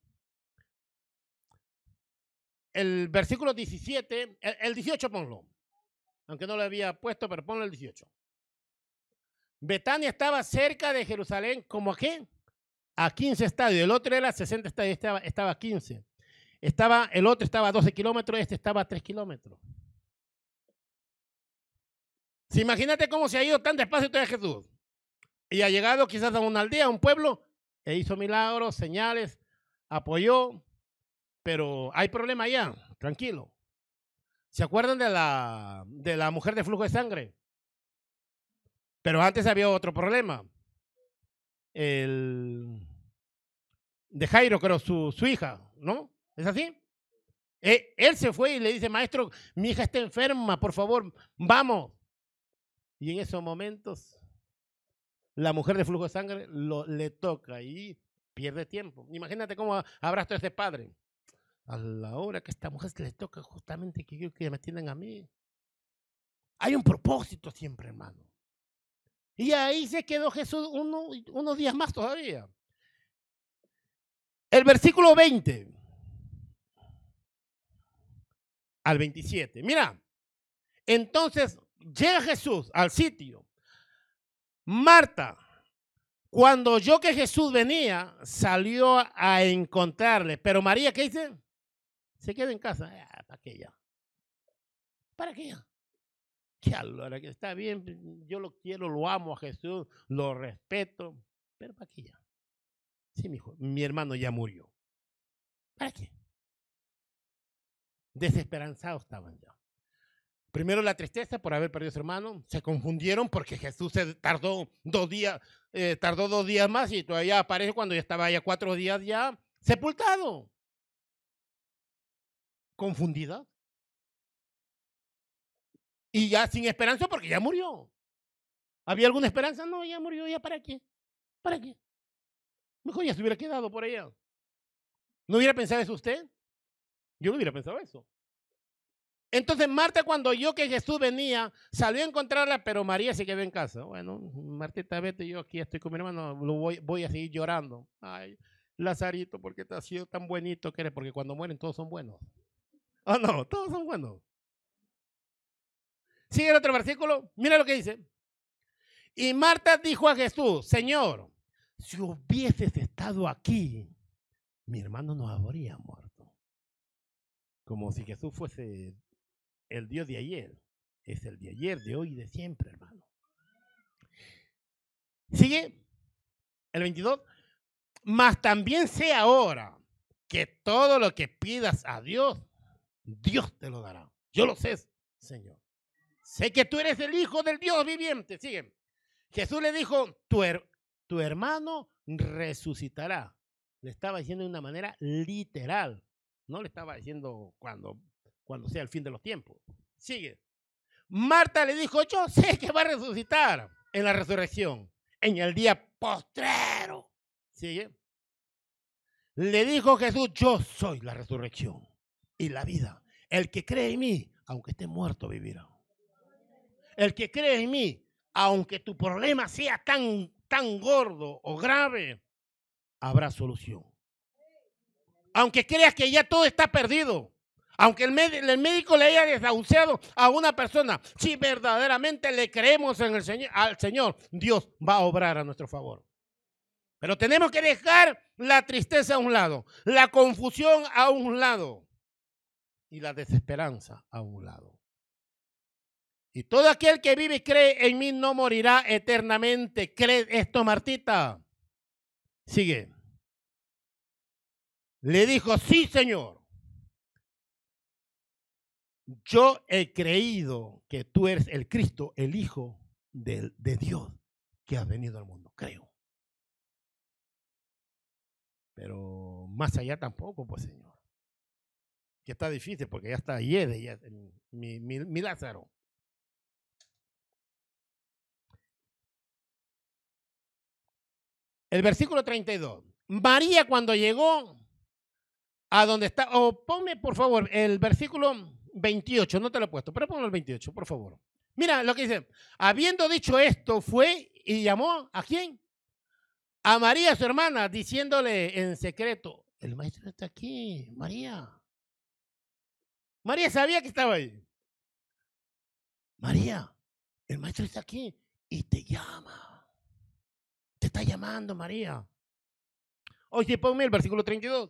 El versículo 17, el, 18 ponlo. Aunque no lo había puesto, pero ponlo el 18. Betania estaba cerca de Jerusalén, ¿como a qué? A 15 estadios. El otro era 60 estadios, estaba, estaba a 15. Estaba, el otro estaba a 12 kilómetros, este estaba a 3 kilómetros. Imagínate cómo se ha ido tan despacio todo Jesús. Y ha llegado quizás a una aldea, a un pueblo, e hizo milagros, señales, apoyó, pero hay problema allá, tranquilo. ¿Se acuerdan de la, de la mujer de flujo de sangre? Pero antes había otro problema. El de Jairo, creo, su, su hija, ¿no? ¿Es así? E, él se fue y le dice, maestro, mi hija está enferma, por favor, vamos. Y en esos momentos, la mujer de flujo de sangre le toca y pierde tiempo. Imagínate cómo habrá estado ese padre. A la hora que esta mujer le toca justamente que yo que me tienen a mí. Hay un propósito siempre, hermano. Y ahí se quedó Jesús unos días más todavía. El versículo 20 al 27. Mira, entonces llega Jesús al sitio. Marta, cuando oyó que Jesús venía, salió a encontrarle. Pero María, ¿qué dice? Se queda en casa. Ah, ¿Para qué ya? ¿Para qué ya? Que que está bien, yo lo quiero, lo amo a Jesús, lo respeto, pero ¿para qué ya? Sí, mi hijo, mi hermano ya murió. ¿Para qué? Desesperanzados estaban ya. Primero la tristeza por haber perdido a su hermano. Se confundieron porque Jesús se tardó dos días, eh, tardó dos días más y todavía aparece cuando ya estaba ya cuatro días ya sepultado. Confundida. Y ya sin esperanza porque ya murió. ¿Había alguna esperanza? No, ya murió, ¿ya para qué? ¿Para qué? Mejor ya se hubiera quedado por allá. ¿No hubiera pensado eso usted? Yo no hubiera pensado eso. Entonces Marta cuando oyó que Jesús venía, salió a encontrarla, pero María se quedó en casa. Bueno, Martita, vete, yo aquí estoy con mi hermano, lo voy, a seguir llorando. Ay, Lazarito, porque te has sido tan bonito que eres, porque cuando mueren todos son buenos. Oh, no, todos son buenos. Sigue el otro versículo, mira lo que dice. Y Marta dijo a Jesús, Señor, si hubieses estado aquí, mi hermano no habría muerto. Como si Jesús fuese el Dios de ayer. Es el de ayer, de hoy y de siempre, hermano. Sigue el 22. Mas también sé ahora que todo lo que pidas a Dios, Dios te lo dará. Yo lo sé, Señor. Sé que tú eres el Hijo del Dios viviente. Sigue. Jesús le dijo, tu, hermano resucitará. Le estaba diciendo de una manera literal. No le estaba diciendo cuando cuando sea el fin de los tiempos. Sigue. Marta le dijo, yo sé que va a resucitar en la resurrección, en el día postrero. Sigue. Le dijo Jesús, yo soy la resurrección y la vida. El que cree en mí, aunque esté muerto, vivirá. El que cree en mí, aunque tu problema sea tan, tan gordo o grave, habrá solución. Aunque creas que ya todo está perdido, aunque el, médico le haya desahuciado a una persona, si verdaderamente le creemos en el señor, al Señor, Dios va a obrar a nuestro favor. Pero tenemos que dejar la tristeza a un lado, la confusión a un lado y la desesperanza a un lado. Y todo aquel que vive y cree en mí no morirá eternamente. ¿Cree esto, Martita? Sigue. Le dijo, sí, Señor yo he creído que tú eres el Cristo, el Hijo de, de Dios que has venido al mundo, creo. Pero más allá tampoco, pues Señor. Que está difícil porque ya está Yede, ya, mi, Lázaro. El versículo 32. María cuando llegó a donde está, o ponme por favor el versículo 28, no te lo he puesto, pero ponlo el 28, por favor. Mira lo que dice. Habiendo dicho esto, fue y llamó a quién? A María, su hermana, diciéndole en secreto, el maestro está aquí, María. María sabía que estaba ahí. María, el maestro está aquí y te llama. Te está llamando, María. Oye, ponme el versículo 32.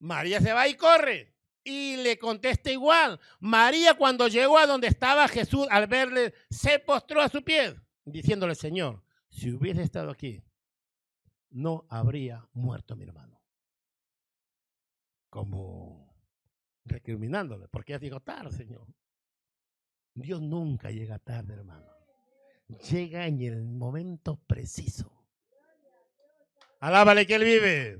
María se va y corre y le contesta igual. María cuando llegó a donde estaba Jesús, al verle, se postró a su pie, diciéndole, Señor, si hubiese estado aquí, no habría muerto mi hermano. Como recriminándole, porque ya dijo tarde, Señor. Dios nunca llega tarde, hermano. Llega en el momento preciso. Alábale que Él vive.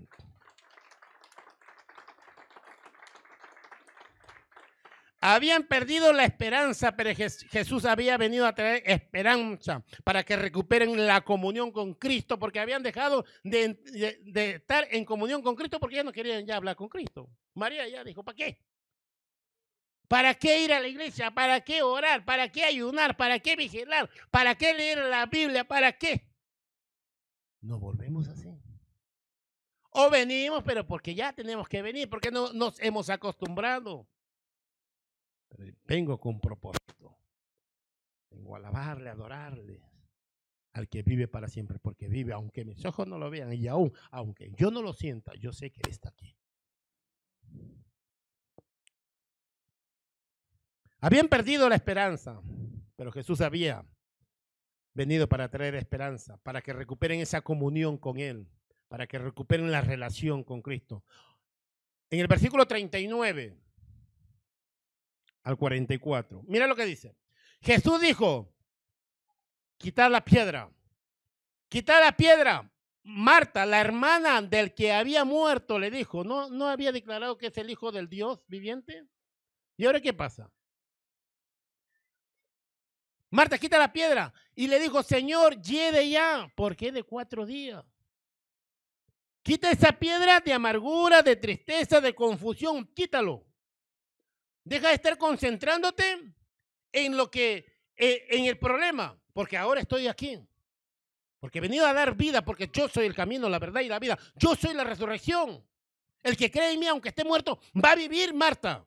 Habían perdido la esperanza, pero Jesús había venido a traer esperanza para que recuperen la comunión con Cristo, porque habían dejado de, estar en comunión con Cristo porque ya no querían ya hablar con Cristo. María ya dijo, ¿para qué? ¿Para qué ir a la iglesia? ¿Para qué orar? ¿Para qué ayunar? ¿Para qué vigilar? ¿Para qué leer la Biblia? ¿Para qué? No volvemos así. O venimos, pero porque ya tenemos que venir, porque no nos hemos acostumbrado vengo con propósito. Vengo a alabarle, a adorarle al que vive para siempre, porque vive, aunque mis ojos no lo vean, y aún, aunque yo no lo sienta, yo sé que está aquí. Habían perdido la esperanza, pero Jesús había venido para traer esperanza, para que recuperen esa comunión con Él, para que recuperen la relación con Cristo. En el versículo 39 al 44. Mira lo que dice. Jesús dijo, quitar la piedra. Quitar la piedra. Marta, la hermana del que había muerto, le dijo, ¿no, no había declarado que es el hijo del Dios viviente? ¿Y ahora qué pasa? Marta, quita la piedra. Y le dijo, Señor, lleve ya. ¿Por qué de cuatro días? Quita esa piedra de amargura, de tristeza, de confusión, quítalo. Deja de estar concentrándote en lo que, eh, en el problema, porque ahora estoy aquí. Porque he venido a dar vida, porque yo soy el camino, la verdad y la vida. Yo soy la resurrección. El que cree en mí, aunque esté muerto, va a vivir, Marta.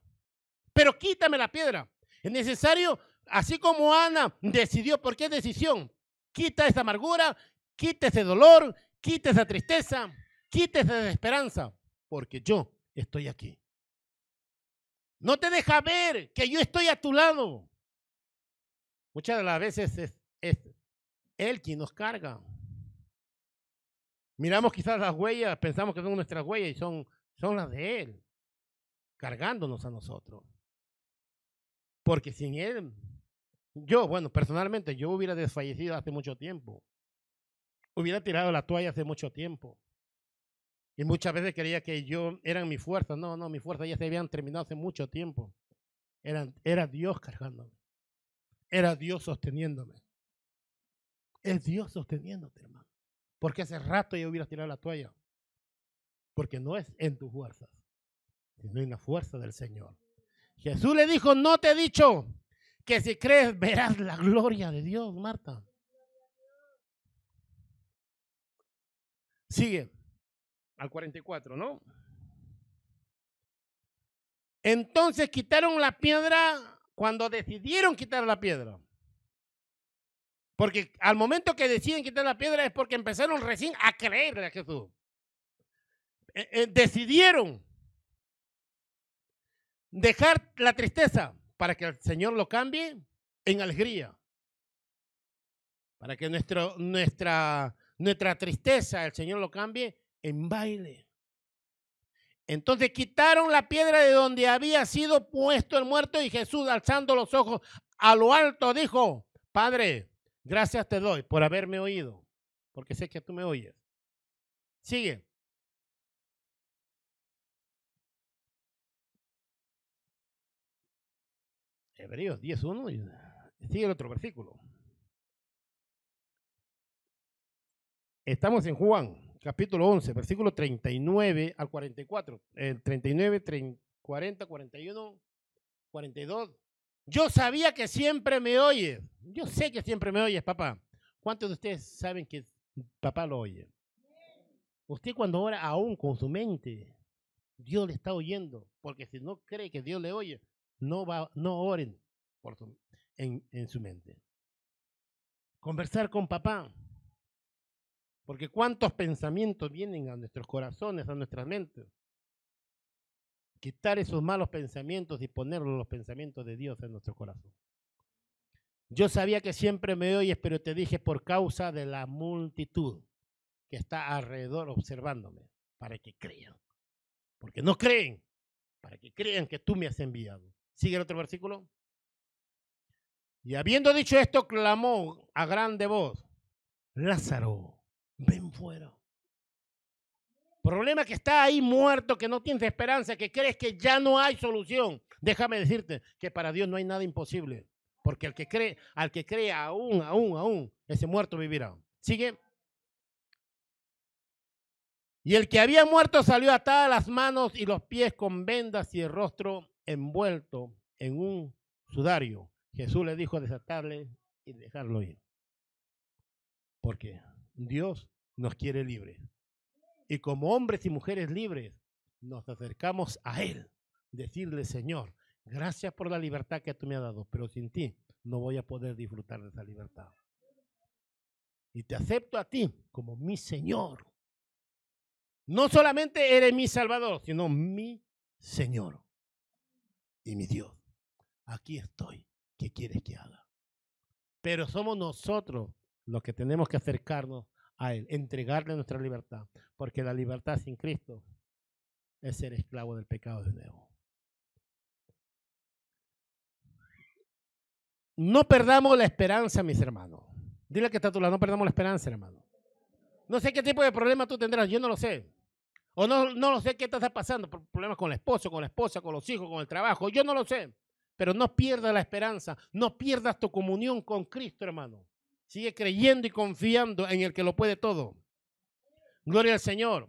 Pero quítame la piedra. Es necesario, así como Ana decidió, ¿por qué decisión? Quita esa amargura, quita ese dolor, quita esa tristeza, quita esa desesperanza, porque yo estoy aquí. No te deja ver que yo estoy a tu lado. Muchas de las veces es, es Él quien nos carga. Miramos quizás las huellas, pensamos que son nuestras huellas y son, son las de Él, cargándonos a nosotros. Porque sin Él, yo, bueno, personalmente, yo hubiera desfallecido hace mucho tiempo. Hubiera tirado la toalla hace mucho tiempo. Y muchas veces creía que yo eran mi fuerza. No, no, mi fuerza ya se habían terminado hace mucho tiempo. Era, era Dios cargándome. Era Dios sosteniéndome. Es Dios sosteniéndote, hermano. Porque hace rato ya hubiera tirado la toalla. Porque no es en tus fuerzas, sino en la fuerza del Señor. Jesús le dijo, no te he dicho que si crees verás la gloria de Dios, Marta. Sigue al 44, ¿no? Entonces quitaron la piedra cuando decidieron quitar la piedra. Porque al momento que deciden quitar la piedra es porque empezaron recién a creerle a Jesús. Eh, eh, decidieron dejar la tristeza para que el Señor lo cambie en alegría. Para que nuestra, nuestra tristeza el Señor lo cambie en baile. Entonces quitaron la piedra de donde había sido puesto el muerto y Jesús alzando los ojos a lo alto dijo, Padre, gracias te doy por haberme oído, porque sé que tú me oyes. Sigue. Hebreos 10.1 y sigue el otro versículo. Estamos en Juan capítulo 11, versículo 39 al 44. El 39, 30, 40, 41, 42. Yo sabía que siempre me oyes. Yo sé que siempre me oyes, papá. ¿Cuántos de ustedes saben que papá lo oye? Usted cuando ora aún con su mente, Dios le está oyendo. Porque si no cree que Dios le oye, no, va, no oren por en, en su mente. Conversar con papá. Porque cuántos pensamientos vienen a nuestros corazones, a nuestras mentes. Quitar esos malos pensamientos y ponerlos los pensamientos de Dios en nuestro corazón. Yo sabía que siempre me oyes, pero te dije por causa de la multitud que está alrededor observándome, para que crean. Porque no creen, para que crean que tú me has enviado. Sigue el otro versículo. Y habiendo dicho esto, clamó a grande voz, Lázaro, ven fuera. Problema que está ahí muerto, que no tienes esperanza, que crees que ya no hay solución. Déjame decirte que para Dios no hay nada imposible. Porque al que cree, al que cree aún, aún, aún, ese muerto vivirá. Sigue. Y el que había muerto salió atadas las manos y los pies con vendas y el rostro envuelto en un sudario. Jesús le dijo desatarle y dejarlo ir. ¿Por qué? Dios nos quiere libres. Y como hombres y mujeres libres, nos acercamos a Él. Decirle, Señor, gracias por la libertad que tú me has dado, pero sin ti no voy a poder disfrutar de esa libertad. Y te acepto a ti como mi Señor. No solamente eres mi Salvador, sino mi Señor y mi Dios. Aquí estoy. ¿Qué quieres que haga? Pero somos nosotros los que tenemos que acercarnos a Él, entregarle nuestra libertad, porque la libertad sin Cristo es ser esclavo del pecado de nuevo. No perdamos la esperanza, mis hermanos. Dile que está a tu lado, no perdamos la esperanza, hermano. No sé qué tipo de problema tú tendrás, yo no lo sé. O no, no lo sé qué está pasando, problemas con el esposo, con la esposa, con los hijos, con el trabajo, yo no lo sé. Pero no pierdas la esperanza, no pierdas tu comunión con Cristo, hermano. Sigue creyendo y confiando en el que lo puede todo. Gloria al Señor.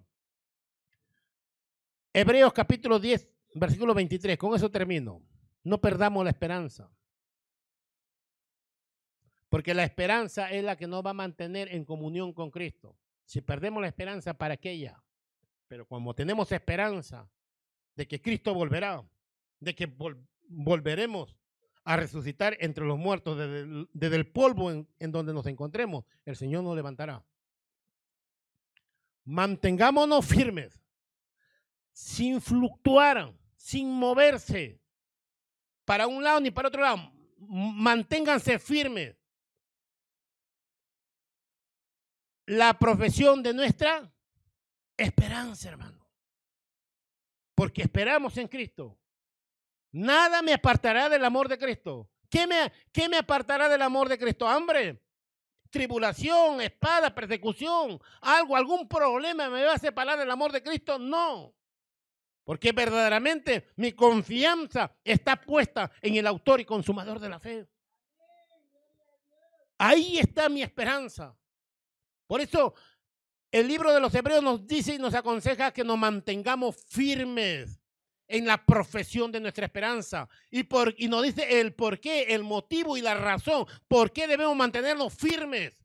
Hebreos capítulo 10, versículo 23. Con eso termino. No perdamos la esperanza. Porque la esperanza es la que nos va a mantener en comunión con Cristo. Si perdemos la esperanza, ¿para qué ya? Pero como tenemos esperanza de que Cristo volverá, de que volveremos a resucitar entre los muertos desde el, polvo en, en donde nos encontremos, el Señor nos levantará. Mantengámonos firmes, sin fluctuar, sin moverse para un lado ni para otro lado. Manténganse firmes. La profesión de nuestra esperanza, hermano. Porque esperamos en Cristo. Nada me apartará del amor de Cristo. ¿Qué me, qué me apartará del amor de Cristo? Hambre, tribulación, espada, persecución, algo, algún problema me va a separar del amor de Cristo. No. Porque verdaderamente mi confianza está puesta en el autor y consumador de la fe. Ahí está mi esperanza. Por eso el libro de los Hebreos nos dice y nos aconseja que nos mantengamos firmes en la profesión de nuestra esperanza. Y, por, y nos dice el por qué, el motivo y la razón. ¿Por qué debemos mantenernos firmes?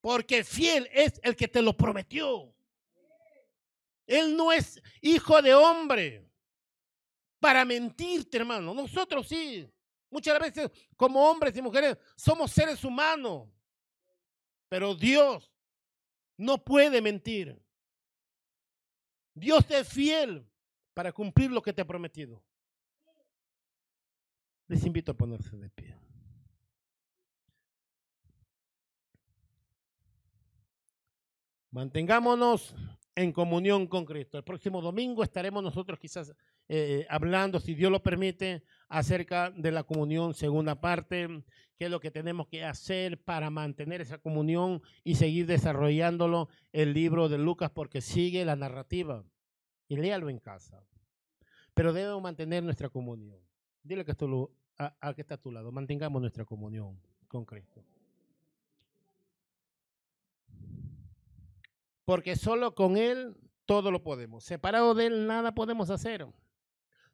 Porque fiel es el que te lo prometió. Él no es hijo de hombre para mentirte, hermano. Nosotros sí. Muchas veces como hombres y mujeres somos seres humanos. Pero Dios no puede mentir. Dios es fiel para cumplir lo que te ha prometido. Les invito a ponerse de pie. Mantengámonos en comunión con Cristo. El próximo domingo estaremos nosotros quizás eh, hablando, si Dios lo permite, acerca de la comunión, segunda parte, qué es lo que tenemos que hacer para mantener esa comunión y seguir desarrollándolo el libro de Lucas, porque sigue la narrativa y léalo en casa. Pero debemos mantener nuestra comunión. Dile que, esto a, que está a tu lado. Mantengamos nuestra comunión con Cristo. Porque solo con Él todo lo podemos. Separado de Él nada podemos hacer.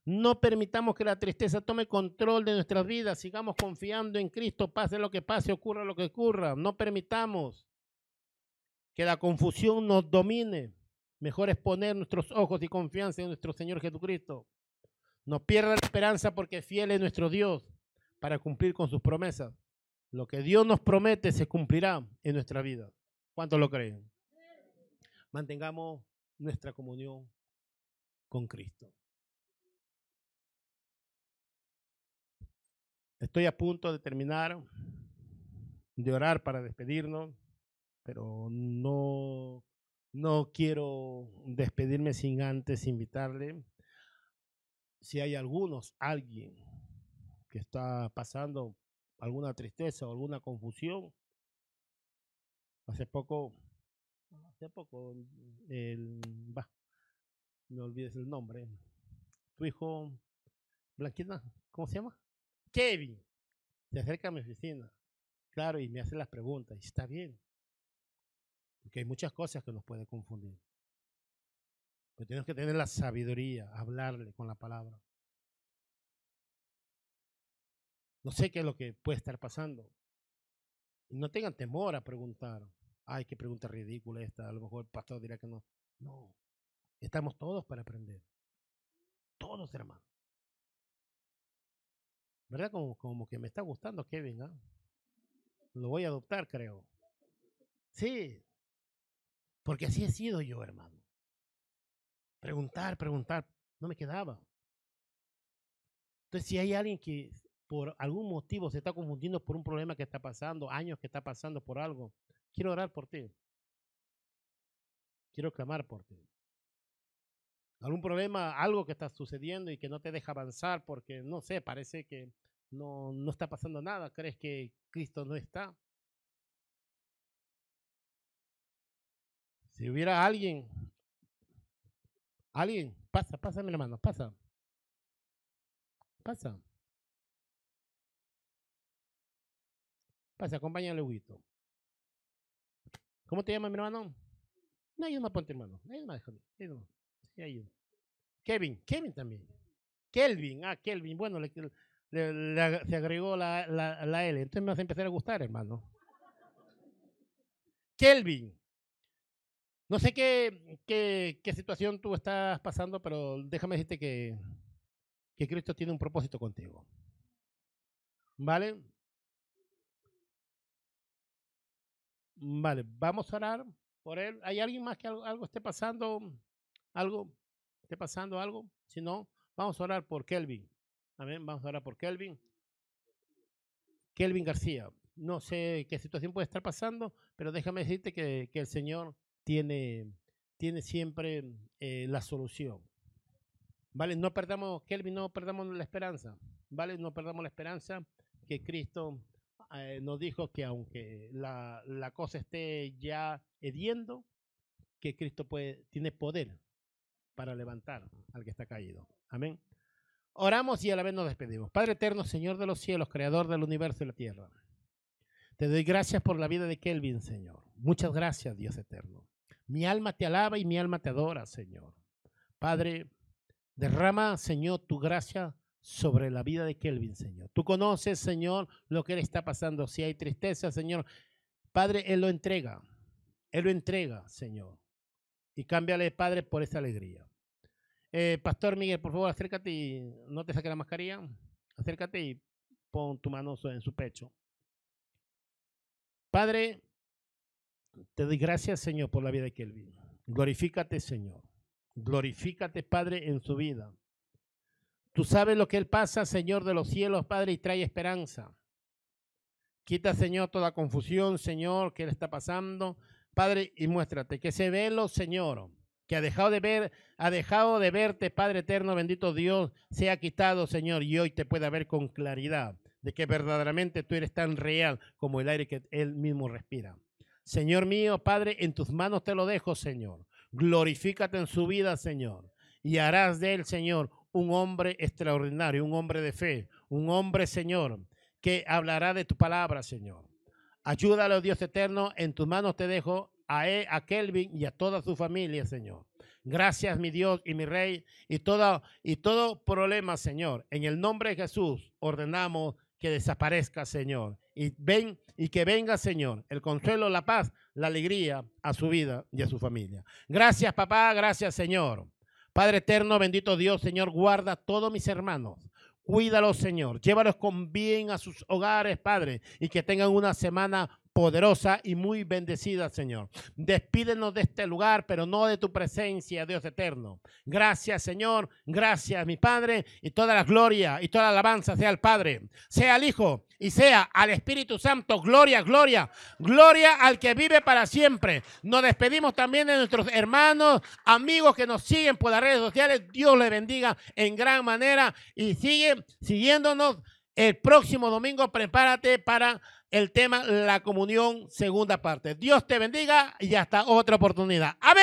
No permitamos que la tristeza tome control de nuestras vidas. Sigamos confiando en Cristo, pase lo que pase, ocurra lo que ocurra. No permitamos que la confusión nos domine. Mejor es poner nuestros ojos y confianza en nuestro Señor Jesucristo. No pierda la esperanza porque fiel es nuestro Dios para cumplir con sus promesas. Lo que Dios nos promete se cumplirá en nuestra vida. ¿Cuántos lo creen? Mantengamos nuestra comunión con Cristo. Estoy a punto de terminar de orar para despedirnos, pero no no quiero despedirme sin antes invitarle. Si hay algunos, alguien que está pasando alguna tristeza o alguna confusión, hace poco, hace poco, el, va, no olvides el nombre, tu hijo, Blanquina, ¿cómo se llama? Kevin, se acerca a mi oficina, claro, y me hace las preguntas, y está bien, porque hay muchas cosas que nos pueden confundir. Pero tenemos que tener la sabiduría, hablarle con la palabra. No sé qué es lo que puede estar pasando. Y no tengan temor a preguntar. Ay, qué pregunta ridícula esta. A lo mejor el pastor dirá que no. No. Estamos todos para aprender. Todos, hermanos. ¿Verdad? Como, como que me está gustando Kevin. ¿ah? Lo voy a adoptar, creo. Sí, porque así he sido yo, hermano. Preguntar, preguntar, no me quedaba. Entonces, si hay alguien que por algún motivo se está confundiendo por un problema que está pasando, años que está pasando por algo, quiero orar por ti. Quiero clamar por ti. Algún problema, algo que está sucediendo y que no te deja avanzar porque, no sé, parece que no, no está pasando nada. ¿Crees que Cristo no está? Si hubiera alguien, alguien, pasa, pasa mi hermano, pasa. Pasa. Pasa, acompáñale, Huguito. ¿Cómo te llamas, mi hermano? No, hay más ponte, hermano. Ahí más, déjame. Kevin, Kevin también. Kelvin, ah, Kelvin. Bueno, le, se agregó la, la, L. Entonces me vas a empezar a gustar, hermano. Kelvin. No sé qué, qué, situación tú estás pasando, pero déjame decirte que, que Cristo tiene un propósito contigo. ¿Vale? Vale, vamos a orar por él. ¿Hay alguien más que algo, esté pasando? ¿Algo? ¿Esté pasando algo? Si no, vamos a orar por Kelvin. Amén. Vamos a orar por Kelvin. Kelvin García. No sé qué situación puede estar pasando, pero déjame decirte que, el Señor tiene, tiene siempre eh, la solución. ¿Vale? No perdamos, Kelvin, no perdamos la esperanza. ¿Vale? No perdamos la esperanza que Cristo eh, nos dijo que aunque la, la, cosa esté ya hediendo, que Cristo puede, tiene poder para levantar al que está caído. Amén. Oramos y a la vez nos despedimos. Padre eterno, Señor de los cielos, creador del universo y la tierra. Te doy gracias por la vida de Kelvin, Señor. Muchas gracias, Dios eterno. Mi alma te alaba y mi alma te adora, Señor. Padre, derrama, Señor, tu gracia sobre la vida de Kelvin, Señor. Tú conoces, Señor, lo que él está pasando. Si hay tristeza, Señor, Padre, Él lo entrega. Él lo entrega, Señor. Y cámbiale, Padre, por esa alegría. Eh, Pastor Miguel, por favor, acércate y no te saque la mascarilla. Acércate y pon tu mano en su pecho. Padre, te doy gracias, Señor, por la vida de Kelvin. Glorifícate, Señor. Glorifícate, Padre, en su vida. Tú sabes lo que Él pasa, Señor de los cielos, Padre, y trae esperanza. Quita, Señor, toda confusión, Señor, que Él está pasando. Padre, y muéstrate que ese velo, Señor, que ha dejado de ver, ha dejado de verte, Padre eterno, bendito Dios, sea quitado, Señor, y hoy te pueda ver con claridad de que verdaderamente tú eres tan real como el aire que Él mismo respira. Señor mío, Padre, en tus manos te lo dejo, Señor. Glorifícate en su vida, Señor, y harás de él, Señor, un hombre extraordinario, un hombre de fe, un hombre, Señor, que hablará de tu palabra, Señor. Ayúdalo, Dios eterno, en tus manos te dejo a, él, a Kelvin y a toda su familia, Señor. Gracias, mi Dios y mi Rey, y todo, y todo problema, Señor. En el nombre de Jesús ordenamos que desaparezca, Señor. Y ven y que venga, Señor, el consuelo, la paz, la alegría a su vida y a su familia. Gracias, papá, gracias, Señor. Padre eterno, bendito Dios, Señor, guarda a todos mis hermanos. Cuídalos, Señor. Llévalos con bien a sus hogares, Padre, y que tengan una semana poderosa y muy bendecida, Señor. Despídenos de este lugar, pero no de tu presencia, Dios eterno. Gracias, Señor. Gracias, mi Padre. Y toda la gloria y toda la alabanza sea al Padre, sea al Hijo y sea al Espíritu Santo. Gloria, gloria, gloria al que vive para siempre. Nos despedimos también de nuestros hermanos, amigos que nos siguen por las redes sociales. Dios les bendiga en gran manera y sigue siguiéndonos. El próximo domingo prepárate para el tema La Comunión, segunda parte. Dios te bendiga y hasta otra oportunidad. Amén.